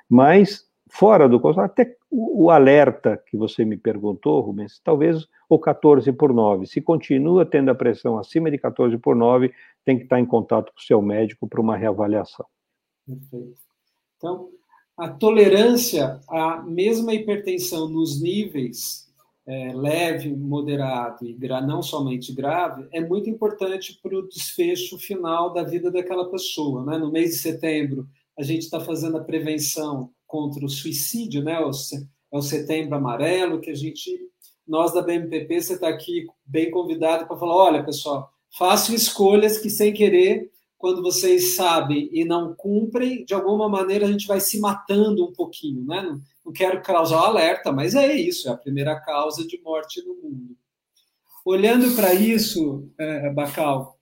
mas fora do consultório, até o alerta que você me perguntou, Rubens, talvez o 14 por 9. Se continua tendo a pressão acima de 14 por 9, tem que estar em contato com o seu médico para uma reavaliação. Perfeito. Então, a tolerância à mesma hipertensão nos níveis é, leve, moderado e não somente grave é muito importante para o desfecho final da vida daquela pessoa. Né? No mês de setembro, a gente está fazendo a prevenção contra o suicídio, né? É o Setembro Amarelo, que a gente, nós da BMPP, você está aqui bem convidado para falar: olha, pessoal, façam escolhas que, sem querer, quando vocês sabem e não cumprem, de alguma maneira a gente vai se matando um pouquinho, né? Não, não quero causar alerta, mas é isso, é a primeira causa de morte no mundo. Olhando para isso, é, Bacal,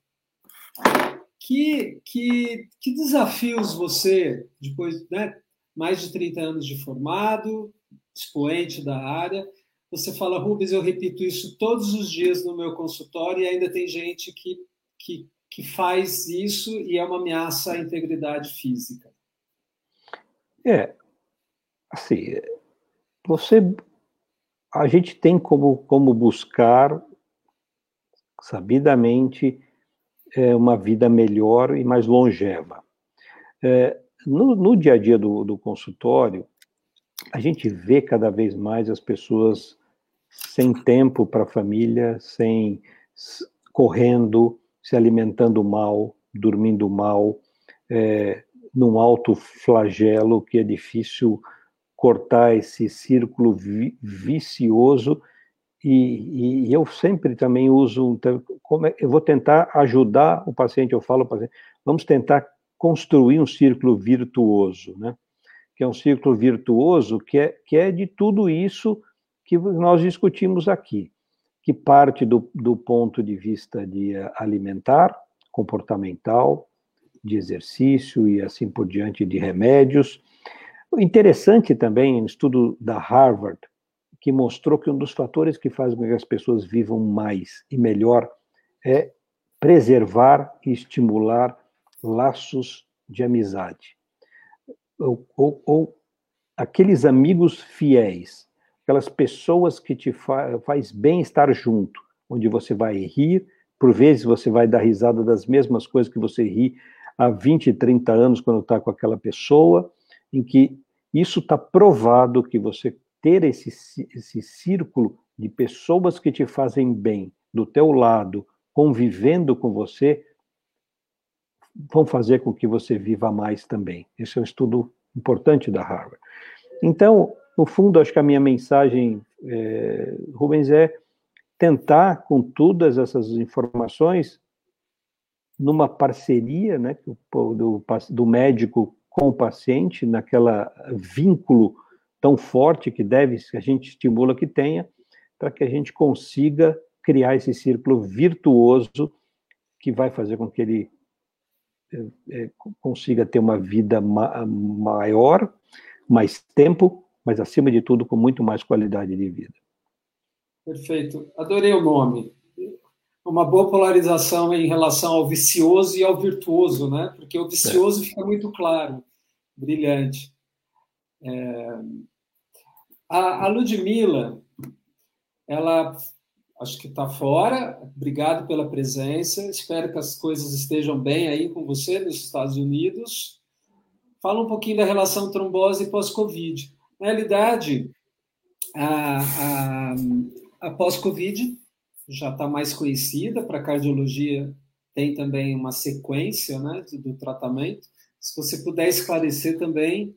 que, que, que desafios você, depois, né, mais de 30 anos de formado, expoente da área. Você fala, Rubens, eu repito isso todos os dias no meu consultório e ainda tem gente que, que, que faz isso e é uma ameaça à integridade física. É, assim, você, a gente tem como, como buscar sabidamente é, uma vida melhor e mais longeva. É, no, no dia a dia do, do consultório, a gente vê cada vez mais as pessoas sem tempo para a família, sem correndo, se alimentando mal, dormindo mal, é, num alto flagelo que é difícil cortar esse círculo vi, vicioso. E, e, eu sempre também uso, então, é, eu vou tentar ajudar o paciente, eu falo ao paciente, vamos tentar construir um círculo virtuoso, né? Que é um círculo virtuoso que é, que é de tudo isso que nós discutimos aqui, que parte do, do ponto de vista de alimentar, comportamental, de exercício e assim por diante, de remédios. Interessante também, um estudo da Harvard, que mostrou que um dos fatores que faz com que as pessoas vivam mais e melhor é preservar e estimular laços de amizade. Ou, ou, ou aqueles amigos fiéis, aquelas pessoas que te fa faz bem estar junto, onde você vai rir, por vezes você vai dar risada das mesmas coisas que você ri há 20, 30 anos quando está com aquela pessoa, em que isso está provado que você ter esse, esse círculo de pessoas que te fazem bem do teu lado, convivendo com você, vão fazer com que você viva mais também. Esse é um estudo importante da Harvard. Então, no fundo, acho que a minha mensagem, é, Rubens, é tentar, com todas essas informações, numa parceria né, do, do médico com o paciente, naquela vínculo tão forte que deve, que a gente estimula que tenha, para que a gente consiga criar esse círculo virtuoso que vai fazer com que ele consiga ter uma vida ma maior, mais tempo, mas acima de tudo com muito mais qualidade de vida. Perfeito. Adorei o nome. Uma boa polarização em relação ao vicioso e ao virtuoso, né? Porque o vicioso é. fica muito claro, brilhante. É... A, a Ludmilla, ela acho que está fora. Obrigado pela presença. Espero que as coisas estejam bem aí com você nos Estados Unidos. Fala um pouquinho da relação trombose pós-Covid. Na realidade, a, a, a pós-Covid já está mais conhecida para cardiologia. Tem também uma sequência né, do tratamento. Se você puder esclarecer também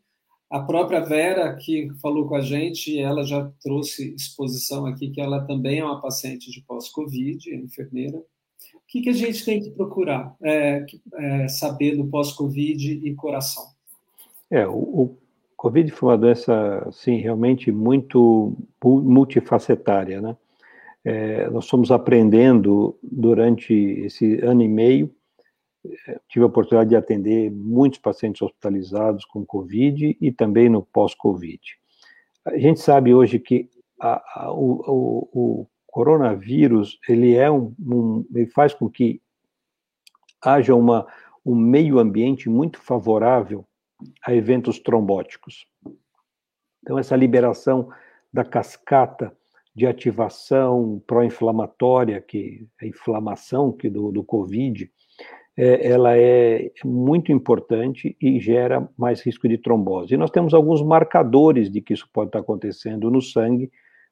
a própria Vera, que falou com a gente, ela já trouxe exposição aqui, que ela também é uma paciente de pós-Covid, é enfermeira. O que, que a gente tem que procurar é, é, saber do pós-Covid e coração? É, o, o Covid foi uma doença, sim, realmente muito multifacetária, né? É, nós fomos aprendendo durante esse ano e meio tive a oportunidade de atender muitos pacientes hospitalizados com Covid e também no pós-Covid. A gente sabe hoje que a, a, o, o, o, coronavírus ele é um, um, ele faz com que haja uma, um meio ambiente muito favorável a eventos trombóticos. Então essa liberação da cascata de ativação pró-inflamatória, que a inflamação que do, do COVID, é, ela é muito importante e gera mais risco de trombose. E nós temos alguns marcadores de que isso pode estar acontecendo no sangue,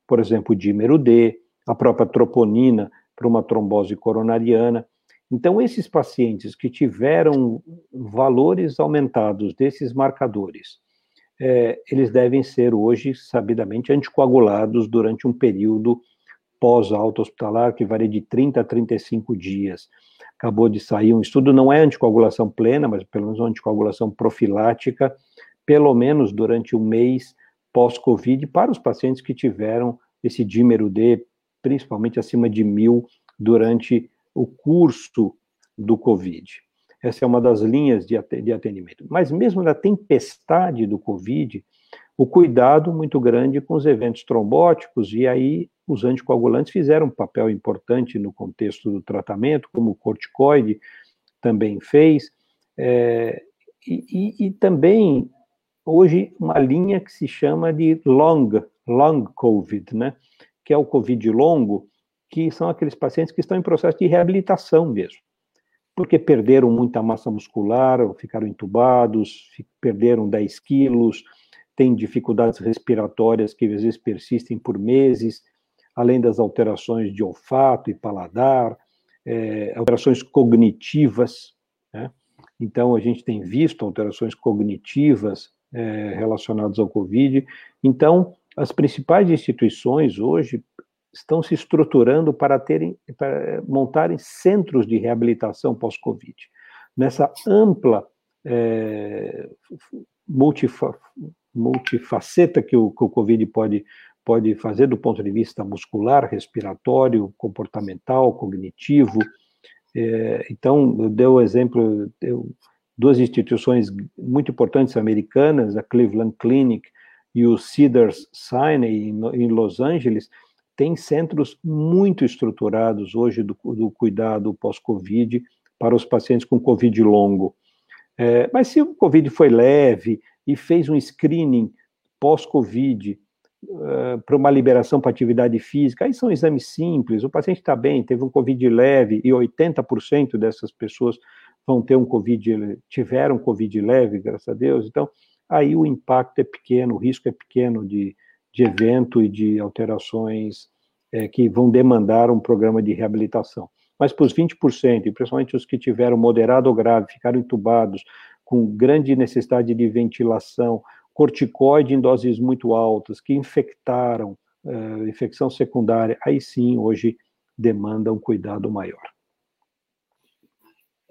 por exemplo, o dímero D, a própria troponina para uma trombose coronariana. Então, esses pacientes que tiveram valores aumentados desses marcadores, é, eles devem ser hoje, sabidamente, anticoagulados durante um período pós-alta hospitalar, que varia de 30 a 35 dias acabou de sair um estudo, não é anticoagulação plena, mas pelo menos uma anticoagulação profilática, pelo menos durante um mês pós-Covid, para os pacientes que tiveram esse dímero D, principalmente acima de mil, durante o curso do Covid. Essa é uma das linhas de atendimento. Mas mesmo na tempestade do Covid, o cuidado muito grande com os eventos trombóticos, e aí os anticoagulantes fizeram um papel importante no contexto do tratamento, como o corticoide também fez, é, e, e, e, também hoje uma linha que se chama de long, long COVID, né, que é o COVID longo, que são aqueles pacientes que estão em processo de reabilitação mesmo, porque perderam muita massa muscular, ficaram entubados, perderam 10 quilos, têm dificuldades respiratórias que às vezes persistem por meses, além das alterações de olfato e paladar, é, alterações cognitivas. Né? Então, a gente tem visto alterações cognitivas é, relacionadas ao Covid. Então, as principais instituições hoje estão se estruturando para terem, para montarem centros de reabilitação pós-Covid. Nessa ampla é, multifaceta que o, que o Covid pode pode fazer do ponto de vista muscular, respiratório, comportamental, cognitivo. É, então, eu dei o exemplo, eu, duas instituições muito importantes americanas, a Cleveland Clinic e o Cedars-Sinai, em Los Angeles, têm centros muito estruturados hoje do, do cuidado pós-Covid para os pacientes com Covid longo. É, mas se o Covid foi leve e fez um screening pós-Covid, uh, para uma liberação para atividade física, aí são exames simples, o paciente está bem, teve um Covid leve, e 80% dessas pessoas vão ter um Covid, tiveram Covid leve, graças a Deus, então aí o impacto é pequeno, o risco é pequeno de, de evento e de alterações é, que vão demandar um programa de reabilitação. Mas para os 20%, e principalmente os que tiveram moderado ou grave, ficaram entubados, com grande necessidade de ventilação, corticoide em doses muito altas, que infectaram, uh, infecção secundária, aí sim, hoje, demanda um cuidado maior.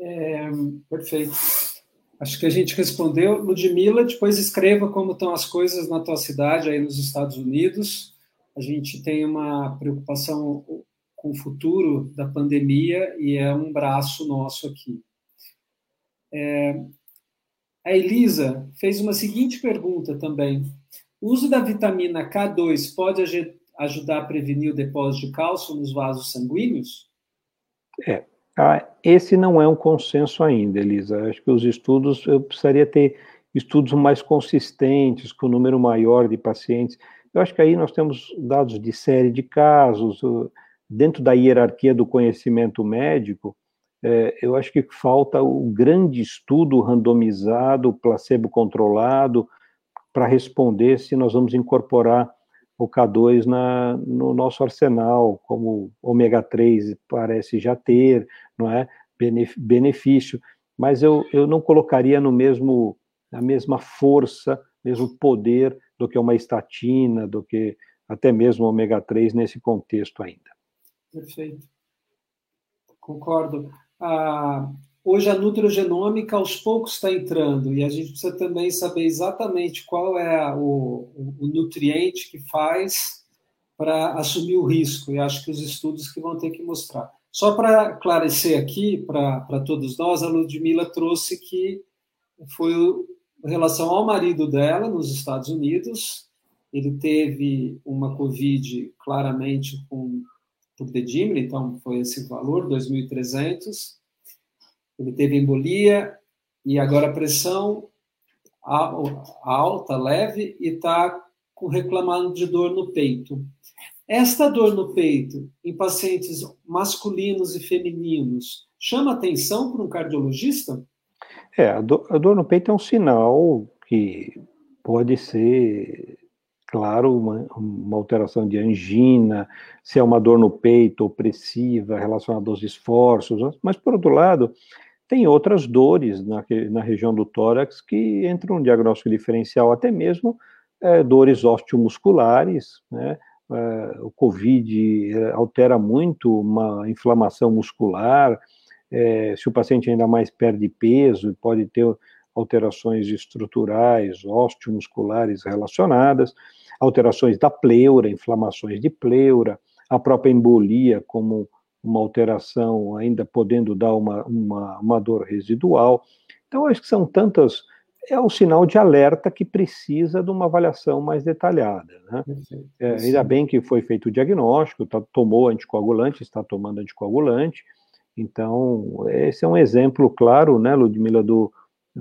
É, perfeito. Acho que a gente respondeu. Ludmila, depois escreva como estão as coisas na tua cidade, aí nos Estados Unidos. A gente tem uma preocupação com o futuro da pandemia e é um braço nosso aqui. É, a Elisa fez uma seguinte pergunta também. O uso da vitamina K2 pode ajudar a prevenir o depósito de cálcio nos vasos sanguíneos? É, ah, esse não é um consenso ainda, Elisa. Acho que os estudos, eu precisaria ter estudos mais consistentes, com um número maior de pacientes. Eu acho que aí nós temos dados de série de casos, dentro da hierarquia do conhecimento médico, é, eu acho que falta o grande estudo randomizado, placebo-controlado, para responder se nós vamos incorporar o K2 na, no nosso arsenal, como ômega 3 parece já ter, não é? benefício, mas eu, eu não colocaria no mesmo, na mesma força, mesmo poder do que uma estatina, do que até mesmo ômega 3 nesse contexto ainda. Perfeito. Concordo. Ah, hoje a nutrogenômica aos poucos está entrando e a gente precisa também saber exatamente qual é o, o nutriente que faz para assumir o risco, e acho que os estudos que vão ter que mostrar. Só para esclarecer aqui para todos nós, a Ludmilla trouxe que foi em relação ao marido dela nos Estados Unidos, ele teve uma Covid claramente com por dedímero, então foi esse valor, 2.300. Ele teve embolia e agora pressão alta, leve, e está reclamando de dor no peito. Esta dor no peito, em pacientes masculinos e femininos, chama atenção para um cardiologista? É, a dor, a dor no peito é um sinal que pode ser, claro, uma, uma, alteração de angina, se é uma dor no peito opressiva relacionada aos esforços, mas por outro lado, tem outras dores na, na região do tórax que entram no diagnóstico diferencial, até mesmo é, dores osteomusculares, né? uh, o COVID uh, altera muito uma inflamação muscular, uh, se o paciente ainda mais perde peso, pode ter alterações estruturais, osteomusculares relacionadas, alterações da pleura, inflamações de pleura, a própria embolia como uma alteração ainda podendo dar uma, uma, uma dor residual. Então, acho que são tantas é um sinal de alerta que precisa de uma avaliação mais detalhada. Né? É, ainda bem que foi feito o diagnóstico, tá, tomou anticoagulante, está tomando anticoagulante. Então, esse é um exemplo claro, né, Ludmila, do,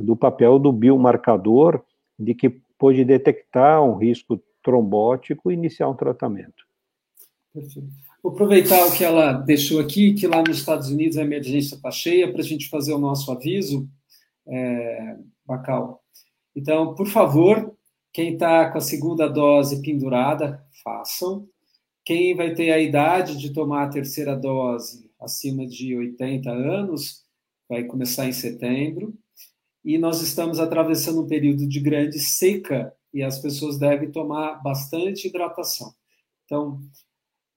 do papel do biomarcador de que pode detectar um risco trombótico e iniciar um tratamento. Perfeito. Vou aproveitar o que ela deixou aqui, que lá nos Estados Unidos a emergência está cheia, para a gente fazer o nosso aviso. É, Bacal. Então, por favor, quem está com a segunda dose pendurada, façam. Quem vai ter a idade de tomar a terceira dose acima de 80 anos, vai começar em setembro. E nós estamos atravessando um período de grande seca e as pessoas devem tomar bastante hidratação. Então,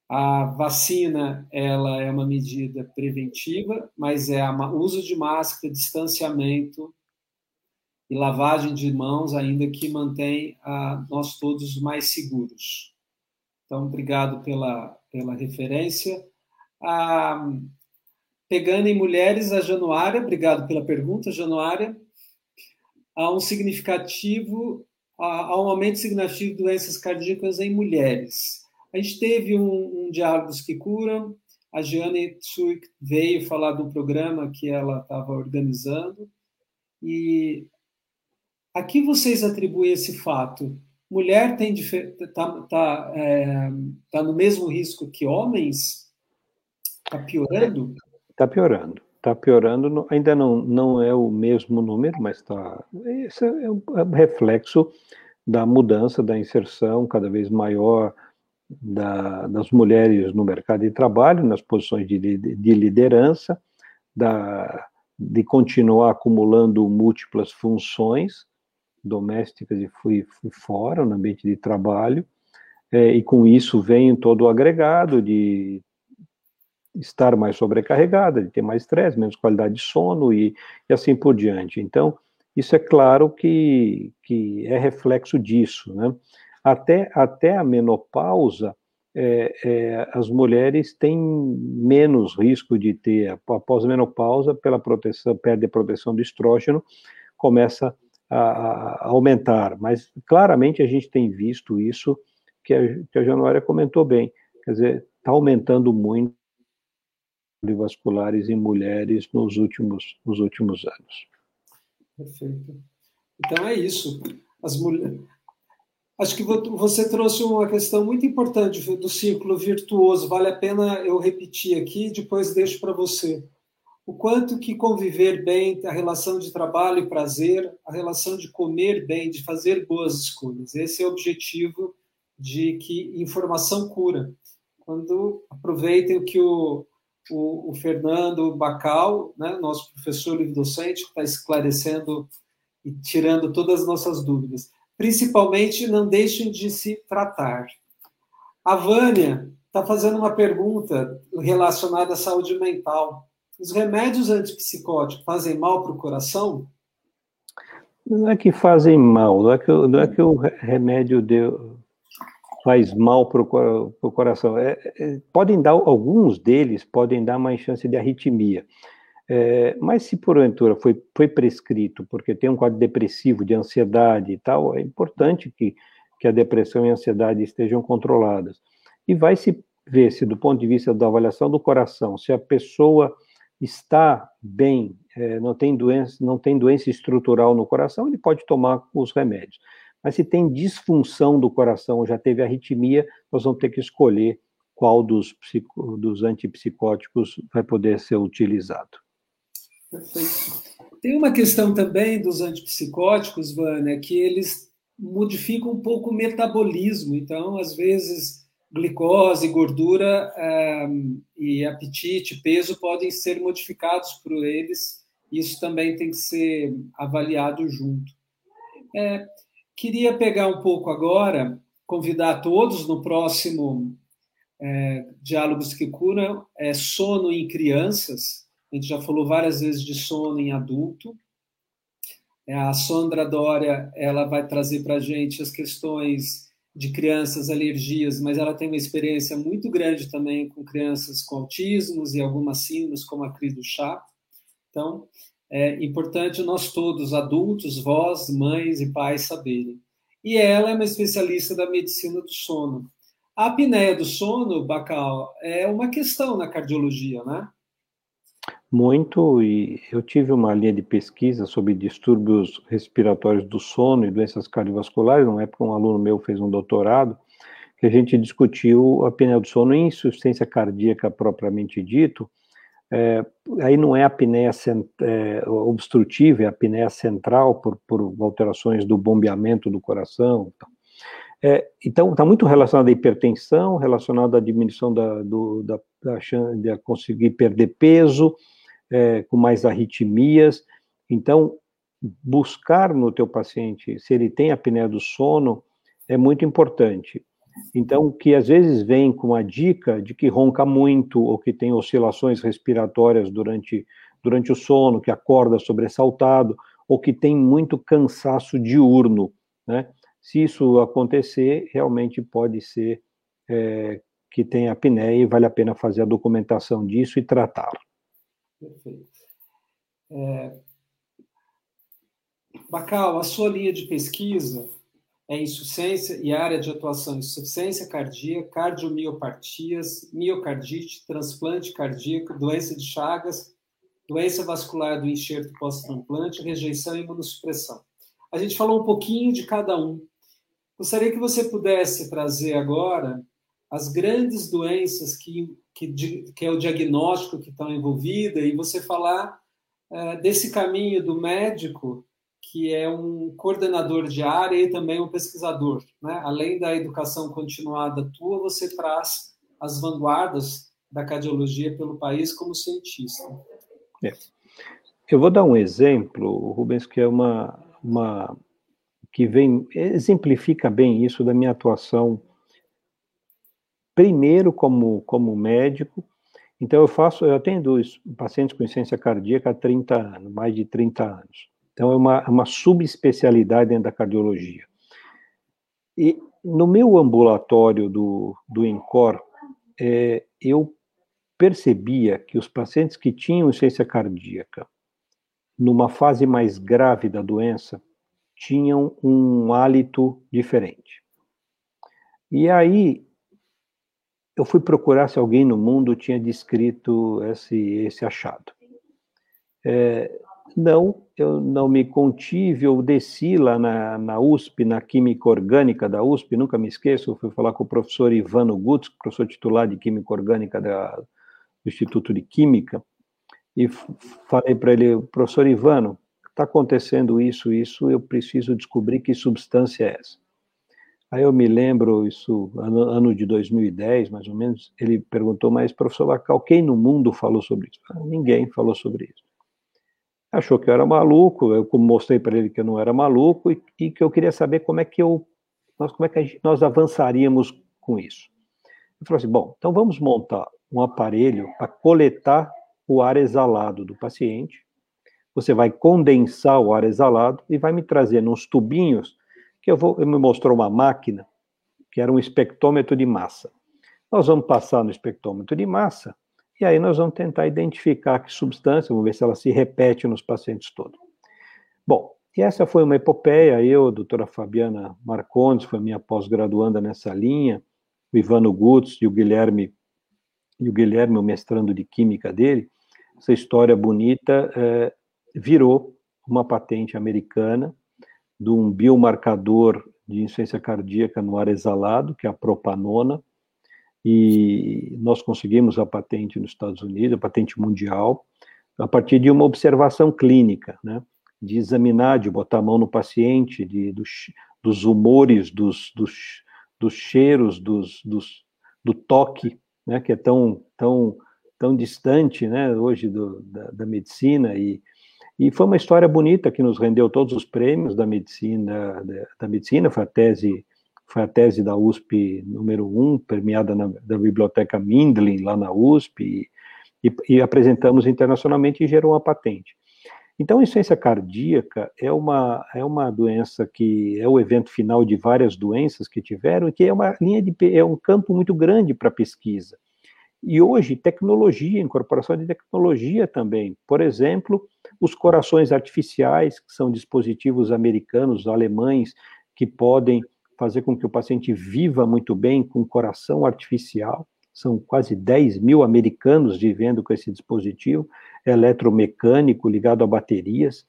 a vacina ela é uma medida preventiva, mas é o uso de máscara, distanciamento e lavagem de mãos, ainda que mantém a, nós todos mais seguros. Então, obrigado pela, pela referência. A, pegando em mulheres, a Januária, obrigado pela pergunta, Januária. Há um significativo, há um aumento significativo de doenças cardíacas em mulheres. A gente teve um, um Diálogos que Curam, a Jeane Tsuik veio falar do programa que ela estava organizando, e a que vocês atribuem esse fato mulher tem tá, tá, é, tá no mesmo risco que homens? Está piorando? Está piorando. Está piorando, ainda não, não é o mesmo número, mas está. Esse é um reflexo da mudança, da inserção cada vez maior da, das mulheres no mercado de trabalho, nas posições de, de, de liderança, da, de continuar acumulando múltiplas funções domésticas e fui, fui fora, no ambiente de trabalho, é, e com isso vem todo o agregado de estar mais sobrecarregada, de ter mais estresse, menos qualidade de sono e, e, assim por diante. Então, isso é claro que, que é reflexo disso, né? Até, até a menopausa, é, é, as mulheres têm menos risco de ter, após a menopausa, pela proteção, perde a proteção do estrógeno, começa a, a aumentar. Mas claramente a gente tem visto isso, que a, que a Januária comentou bem, quer dizer, está aumentando muito cardiovasculares em mulheres nos últimos, nos últimos anos. Perfeito. Então é isso. As mulheres. Acho que você trouxe uma questão muito importante do círculo virtuoso. Vale a pena eu repetir aqui, depois deixo para você. O quanto que conviver bem, a relação de trabalho e prazer, a relação de comer bem, de fazer boas escolhas. Esse é o objetivo de que informação cura. Quando aproveitem o que o, o, o Fernando Bacal, né, nosso professor livre docente, que está esclarecendo e tirando todas as nossas dúvidas. Principalmente, não deixem de se tratar. A Vânia está fazendo uma pergunta relacionada à saúde mental. Os remédios antipsicóticos fazem mal para o coração? Não é que fazem mal, não é que, não é que o remédio deu, faz mal para o coração. É, é, podem dar, alguns deles podem dar mais chance de arritmia. É, mas se porventura foi, foi prescrito porque tem um quadro depressivo, de ansiedade e tal, é importante que, que a depressão e a ansiedade estejam controladas. E vai se ver se, do ponto de vista da avaliação do coração, se a pessoa está bem, é, não, tem doença, não tem doença estrutural no coração, ele pode tomar os remédios. Mas se tem disfunção do coração ou já teve arritmia, nós vamos ter que escolher qual dos, psico, dos antipsicóticos vai poder ser utilizado. Perfeito. Tem uma questão também dos antipsicóticos, Vânia, que eles modificam um pouco o metabolismo. Então, às vezes, glicose, gordura é, e apetite, peso podem ser modificados por eles. Isso também tem que ser avaliado junto. É, queria pegar um pouco agora, convidar todos no próximo é, Diálogos que Curam, é sono em crianças. A gente já falou várias vezes de sono em adulto. É, a Sondra Dória ela vai trazer para a gente as questões de crianças alergias, mas ela tem uma experiência muito grande também com crianças com autismos e algumas síndromes, como a crise do chá. Então, é importante nós todos, adultos, vós, mães e pais, saberem. E ela é uma especialista da medicina do sono. A apneia do sono, Bacal, é uma questão na cardiologia, né? Muito, e eu tive uma linha de pesquisa sobre distúrbios respiratórios do sono e doenças cardiovasculares, na época um aluno meu fez um doutorado, que a gente discutiu a apneia do sono em insuficiência cardíaca propriamente dito, é, aí não é a apneia é, obstrutiva, é a apneia central por, por alterações do bombeamento do coração. Então, é, então, está muito relacionado à hipertensão, relacionado à diminuição da, do, da, da de conseguir perder peso, é, com mais arritmias. Então, buscar no teu paciente se ele tem apneia do sono é muito importante. Então, que às vezes vem com a dica de que ronca muito ou que tem oscilações respiratórias durante, durante o sono, que acorda sobressaltado, ou que tem muito cansaço diurno, né? Se isso acontecer, realmente pode ser é, que tem apneia e vale a pena fazer a documentação disso e tratar. Perfeito. É... Bacal, a sua linha de pesquisa é insuficiência e área de atuação insuficiência cardíaca, cardiomiopatias, miocardite, transplante cardíaco, doença de Chagas, doença vascular do enxerto pós-transplante, rejeição e imunossupressão. A gente falou um pouquinho de cada um. Gostaria que você pudesse trazer agora as grandes doenças que, que, que é o diagnóstico que estão envolvidas e você falar é, desse caminho do médico que é um coordenador de área e também um pesquisador. Né? Além da educação continuada tua, você traz as vanguardas da cardiologia pelo país como cientista. É. Eu vou dar um exemplo, Rubens, que é uma, uma que vem exemplifica bem isso da minha atuação primeiro como como médico. Então eu faço, eu atendo pacientes com insuficiência cardíaca há 30 anos, mais de 30 anos. Então, é uma, uma subespecialidade dentro da cardiologia. E no meu ambulatório do, do INCOR, é, eu percebia que os pacientes que tinham insuficiência cardíaca, numa fase mais grave da doença, tinham um hálito diferente. E aí, eu fui procurar se alguém no mundo tinha descrito esse, esse achado. É, não, eu não me contive, eu desci lá na, na USP, na Química Orgânica da USP, nunca me esqueço, fui falar com o professor Ivano Gutz, professor titular de Química Orgânica da, do Instituto de Química, e falei para ele, professor Ivano, está acontecendo isso, isso, eu preciso descobrir que substância é essa. Aí eu me lembro, isso, ano, ano de 2010, mais ou menos, ele perguntou, mas professor Lacal, quem no mundo falou sobre isso? Ah, ninguém falou sobre isso achou que eu era maluco, eu mostrei para ele que eu não era maluco e, e, que eu queria saber como é que eu, nós, como é que gente, nós avançaríamos com isso. Ele falou assim, bom, então vamos montar um aparelho para coletar o ar exalado do paciente, você vai condensar o ar exalado e vai me trazer nos tubinhos, que eu vou, ele me mostrou uma máquina, que era um espectrômetro de massa. Nós vamos passar no espectrômetro de massa e aí nós vamos tentar identificar que substância, vamos ver se ela se repete nos pacientes todos. Bom, e essa foi uma epopeia, eu, a doutora Fabiana Marcondes, foi minha pós-graduanda nessa linha, o Ivano Gutz e o Guilherme, e o Guilherme, o mestrando de química dele, essa história bonita é, virou uma patente americana de um biomarcador de insuficiência cardíaca no ar exalado, que é a propanona, e nós conseguimos a patente nos Estados Unidos, a patente mundial, a partir de uma observação clínica, né? de examinar, de botar a mão no paciente, de, dos, dos humores, dos, dos, dos cheiros, dos, dos, do toque, né? que é tão, tão, tão distante né? hoje do, da, da medicina, e, e foi uma história bonita que nos rendeu todos os prêmios da medicina, da, da medicina, foi a tese foi a tese da USP número um, premiada na, da Biblioteca Mindlin, lá na USP, e, e, e, apresentamos internacionalmente e gerou uma patente. Então, a insuficiência cardíaca é uma, é uma doença que é o evento final de várias doenças que tiveram e que é uma linha de é um campo muito grande para pesquisa. E hoje, tecnologia, incorporação de tecnologia também. Por exemplo, os corações artificiais, que são dispositivos americanos, alemães, que podem fazer com que o paciente viva muito bem com coração artificial. São quase 10 mil americanos vivendo com esse dispositivo eletromecânico ligado a baterias.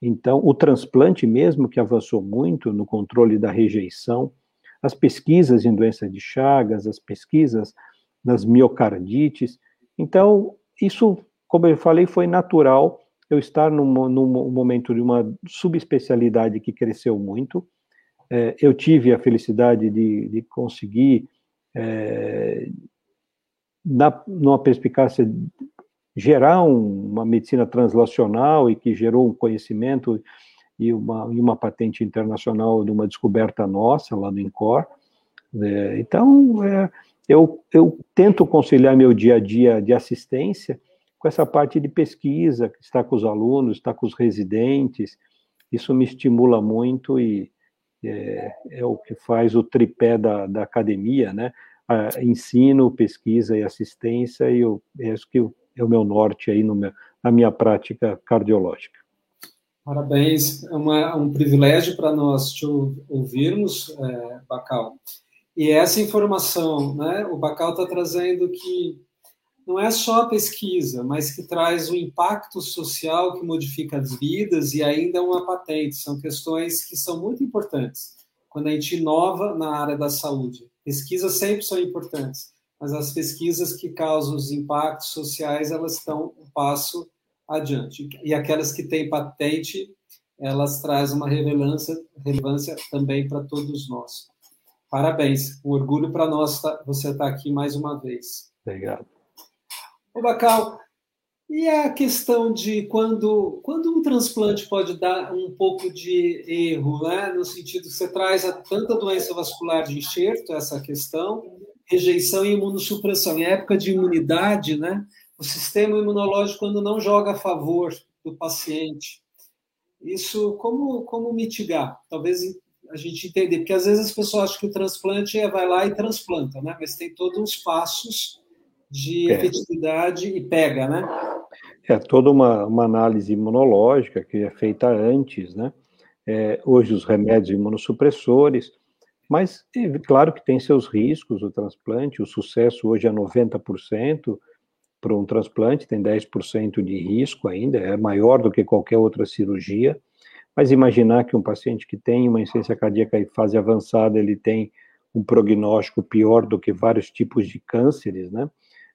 Então, o transplante mesmo, que avançou muito no controle da rejeição, as pesquisas em doenças de Chagas, as pesquisas nas miocardites. Então, isso, como eu falei, foi natural eu estar num, num momento de uma subespecialidade que cresceu muito, é, eu tive a felicidade de, de conseguir, é, na, numa perspicácia, gerar um, uma medicina translacional e que gerou um conhecimento e uma, e uma patente internacional de uma descoberta nossa lá no INCOR. É, então, é, eu, eu tento conciliar meu dia a dia de assistência com essa parte de pesquisa, está com os alunos, está com os residentes, isso me estimula muito e, é, é o que faz o tripé da, da academia, né? A, ensino, pesquisa e assistência, e eu, é isso que é o meu norte aí no meu, na minha prática cardiológica. Parabéns, é uma, um privilégio para nós te ouvirmos, é, Bacal. E essa informação, né, o Bacal está trazendo que não é só a pesquisa, mas que traz o impacto social que modifica as vidas e ainda uma patente. São questões que são muito importantes. quando a gente inova na área da saúde. Pesquisas sempre são importantes, mas as pesquisas que causam os impactos sociais, elas estão um passo adiante. E aquelas que têm patente, elas trazem uma relevância, relevância também para todos nós. Parabéns, um orgulho para nós tá, você estar tá aqui mais uma vez. Obrigado. Ô, Bacal, e a questão de quando, quando um transplante pode dar um pouco de erro, né? no sentido que você traz a, tanta doença vascular de enxerto, essa questão, rejeição e imunossupressão. Em época de imunidade, né? o sistema imunológico, quando não joga a favor do paciente, isso como, como mitigar? Talvez a gente entender, porque às vezes as pessoas acham que o transplante é vai lá e transplanta, né? mas tem todos os passos de é. efetividade e pega, né? É toda uma, uma análise imunológica que é feita antes, né? É, hoje os remédios imunossupressores, mas é, claro que tem seus riscos o transplante, o sucesso hoje é 90% para um transplante, tem 10% de risco ainda, é maior do que qualquer outra cirurgia, mas imaginar que um paciente que tem uma insuficiência cardíaca em fase avançada, ele tem um prognóstico pior do que vários tipos de cânceres, né?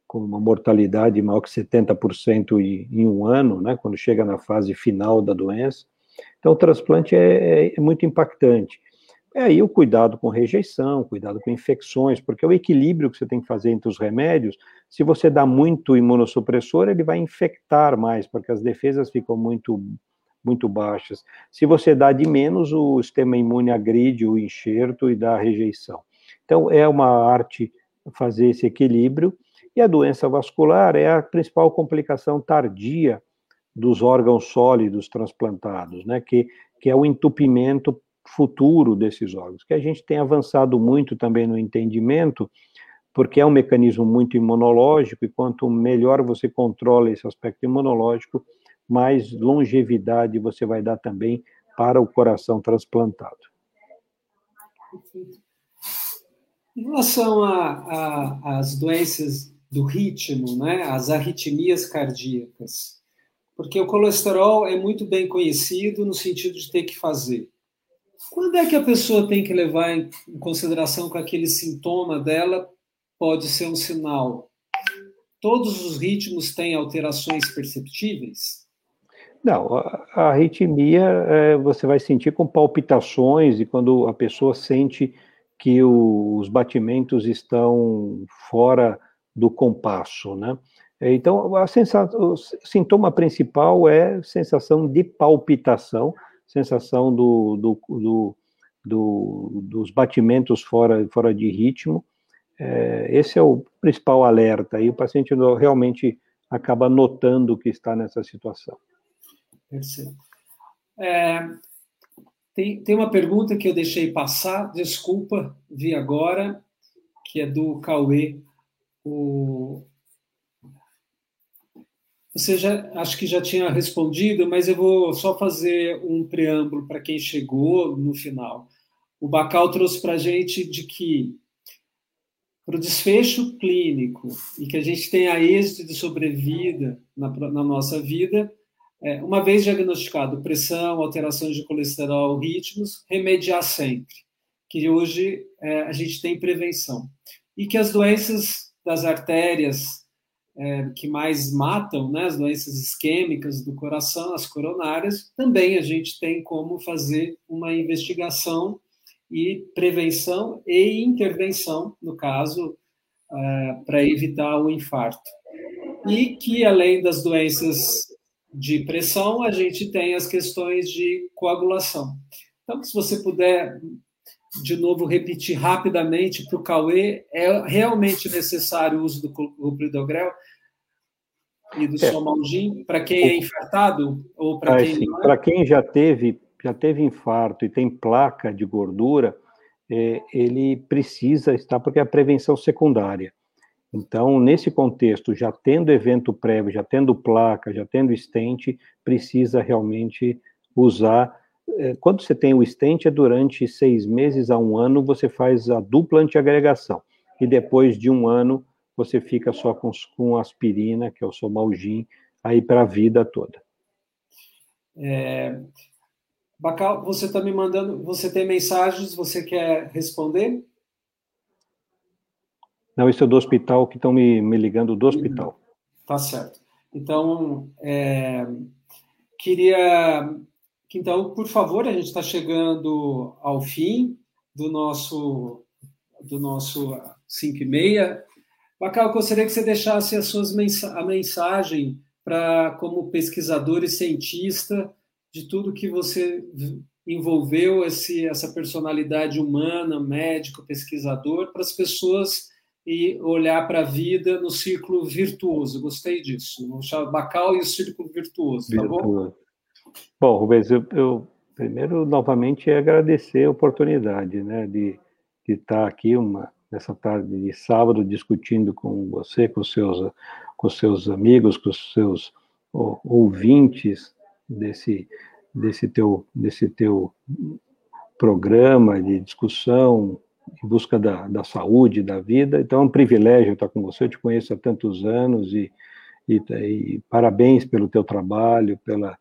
Com uma mortalidade maior que 70% em um ano, né, quando chega na fase final da doença. Então, o transplante é, é, é muito impactante. É aí o cuidado com rejeição, cuidado com infecções, porque é o equilíbrio que você tem que fazer entre os remédios. Se você dá muito imunossupressor, ele vai infectar mais, porque as defesas ficam muito muito baixas. Se você dá de menos, o sistema imune agride o enxerto e dá rejeição. Então, é uma arte fazer esse equilíbrio, e a doença vascular é a principal complicação tardia dos órgãos sólidos transplantados, né, que, que é o entupimento futuro desses órgãos, que a gente tem avançado muito também no entendimento, porque é um mecanismo muito imunológico, e quanto melhor você controla esse aspecto imunológico, mais longevidade você vai dar também para o coração transplantado. Em relação às doenças do ritmo, né, as arritmias cardíacas. Porque o colesterol é muito bem conhecido no sentido de ter que fazer. Quando é que a pessoa tem que levar em consideração que aquele sintoma dela pode ser um sinal? Todos os ritmos têm alterações perceptíveis? Não, a arritmia é, você vai sentir com palpitações e quando a pessoa sente que os batimentos estão fora do compasso, né? Então, a sensação, o sintoma principal é sensação de palpitação, sensação do, do, do, do dos batimentos fora, fora de ritmo. É, esse é o principal alerta, e o paciente realmente acaba notando que está nessa situação. Percebo. É, tem, tem uma pergunta que eu deixei passar, desculpa, vi agora, que é do Cauê o... Você já, acho que já tinha respondido, mas eu vou só fazer um preâmbulo para quem chegou no final. O Bacal trouxe para a gente de que para o desfecho clínico e que a gente tenha êxito de sobrevida na, na nossa vida, é, uma vez diagnosticado pressão, alterações de colesterol, ritmos, remediar sempre, que hoje é, a gente tem prevenção. E que as doenças das artérias é, que mais matam, né, as doenças isquêmicas do coração, as coronárias, também a gente tem como fazer uma investigação e prevenção e intervenção, no caso, é, para evitar o infarto. E que, além das doenças de pressão, a gente tem as questões de coagulação. Então, se você puder de novo repetir rapidamente para o Cauê, é realmente necessário o uso do clopidogrel e do é. somalgin para quem é infartado ou para quem não é? Para quem já teve, já teve infarto e tem placa de gordura, é, ele precisa estar, porque é a prevenção secundária. Então, nesse contexto, já tendo evento prévio, já tendo placa, já tendo estente, precisa realmente usar quando você tem o stent, é durante seis meses a um ano, você faz a dupla antiagregação. E depois de um ano, você fica só com, com aspirina, que é o somalgin, aí para a vida toda. É, Bacal, você está me mandando, você tem mensagens, você quer responder? Não, isso é do hospital, que estão me, me ligando do hospital. Tá certo. Então, é, queria. Então, por favor, a gente está chegando ao fim do nosso do nosso 5 e meia. Bacal, gostaria que você deixasse as suas mensa a mensagem para como pesquisador e cientista de tudo que você envolveu esse, essa personalidade humana, médico, pesquisador, para as pessoas e olhar para a vida no círculo virtuoso. Gostei disso. Vamos chamar Bacal e o círculo virtuoso, tá bom? Bom, Rubens, eu, eu primeiro novamente agradecer a oportunidade, né, de, de estar aqui uma nessa tarde de sábado discutindo com você, com seus com seus amigos, com seus ouvintes desse desse teu desse teu programa de discussão em busca da, da saúde, da vida. Então é um privilégio estar com você. Eu te conheço há tantos anos e, e, e parabéns pelo teu trabalho, pela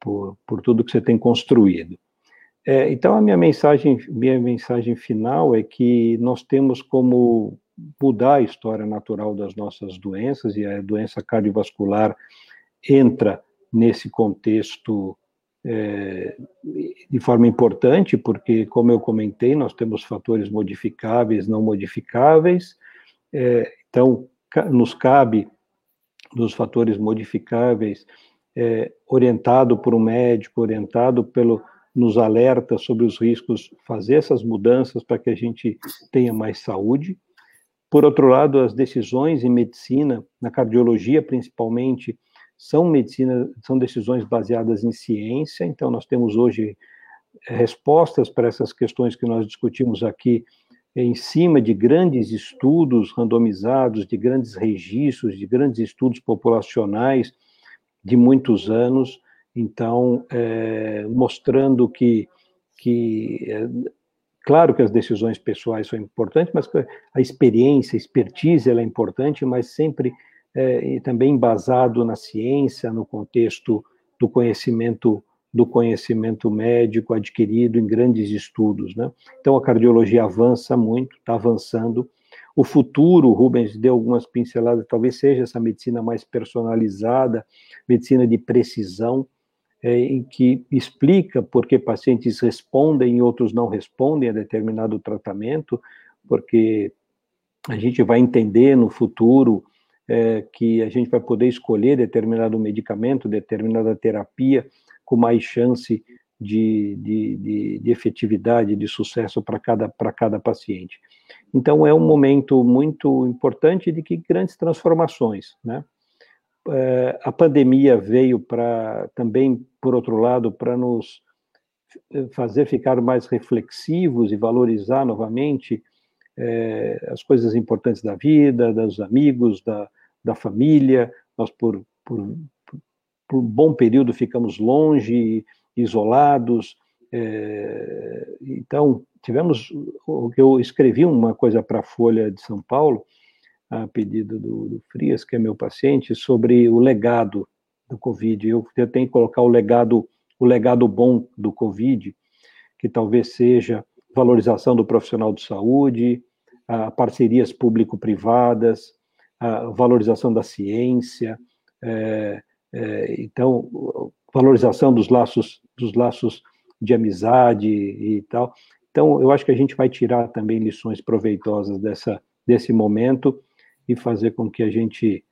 por, por tudo que você tem construído. É, então a minha mensagem, minha mensagem final é que nós temos como mudar a história natural das nossas doenças e a doença cardiovascular entra nesse contexto é, de forma importante, porque, como eu comentei, nós temos fatores modificáveis, não modificáveis, é, então nos cabe, nos fatores modificáveis, é, orientado por um médico, orientado pelo, nos alerta sobre os riscos, fazer essas mudanças para que a gente tenha mais saúde. Por outro lado, as decisões em medicina, na cardiologia principalmente, são medicina, são decisões baseadas em ciência, então nós temos hoje eh, respostas para essas questões que nós discutimos aqui em cima de grandes estudos randomizados, de grandes registros, de grandes estudos populacionais de muitos anos, então é, mostrando que, que é, claro que as decisões pessoais são importantes, mas a experiência, a expertise ela é importante, mas sempre é, também embasado na ciência, no contexto do conhecimento do conhecimento médico adquirido em grandes estudos, né? Então a cardiologia avança muito, está avançando. O futuro, Rubens deu algumas pinceladas, talvez seja essa medicina mais personalizada, medicina de precisão, é, em que explica por que pacientes respondem e outros não respondem a determinado tratamento, porque a gente vai entender no futuro é, que a gente vai poder escolher determinado medicamento, determinada terapia, com mais chance de, de, de, de efetividade, de sucesso para cada, cada paciente. Então, é um momento muito importante de que grandes transformações, né? É, a pandemia veio para também, por outro lado, para nos fazer ficar mais reflexivos e valorizar novamente é, as coisas importantes da vida, dos amigos, da, da família, nós por, por, por um bom período ficamos longe, isolados, é, então tivemos, o que eu escrevi uma coisa para a Folha de São Paulo, a pedido do, do Frias, que é meu paciente, sobre o legado do Covid. Eu, tenho que colocar o legado, o legado bom do Covid, que talvez seja valorização do profissional de saúde, a parcerias público-privadas, a valorização da ciência, é, é, então valorização dos laços dos laços de amizade e tal. Então eu acho que a gente vai tirar também lições proveitosas dessa desse momento e fazer com que a gente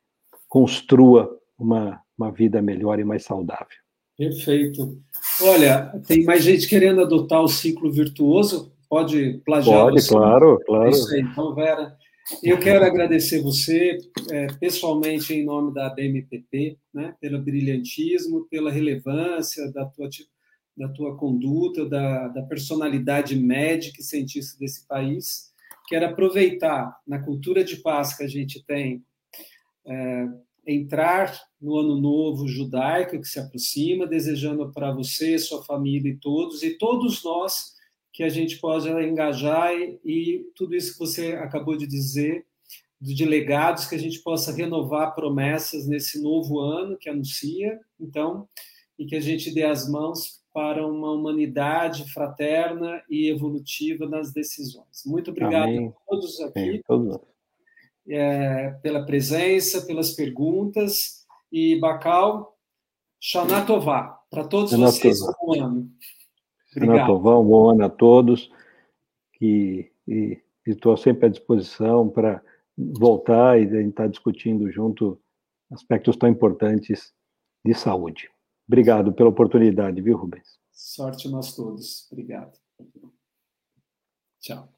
construa uma, uma vida melhor e mais saudável. Perfeito. Olha, tem mais gente querendo adotar o ciclo virtuoso. Pode plagiar Pode, você? claro, claro. Isso aí. Então, Vera, eu quero agradecer você, é, pessoalmente, em nome da BMPP, né, pelo brilhantismo, pela relevância da tua, da tua conduta, da, da personalidade médica e cientista desse país. Quero aproveitar, na cultura de paz que a gente tem, é, entrar no ano novo judaico que se aproxima, desejando para você, sua família e todos, e todos nós, que a gente possa engajar e, e tudo isso que você acabou de dizer, de legados, que a gente possa renovar promessas nesse novo ano que anuncia, então, e que a gente dê as mãos para uma humanidade fraterna e evolutiva nas decisões. Muito obrigado Amém. a todos aqui Amém. todos. É, pela presença, pelas perguntas. E, Bacal, Shana Tová, para todos Shana vocês, um bom ano. Shana Tová, um bom ano a todos. E, e estou sempre à disposição para voltar e estar discutindo junto aspectos tão importantes de saúde. Obrigado pela oportunidade, viu, Rubens? Sorte nós todos. Obrigado. Tchau.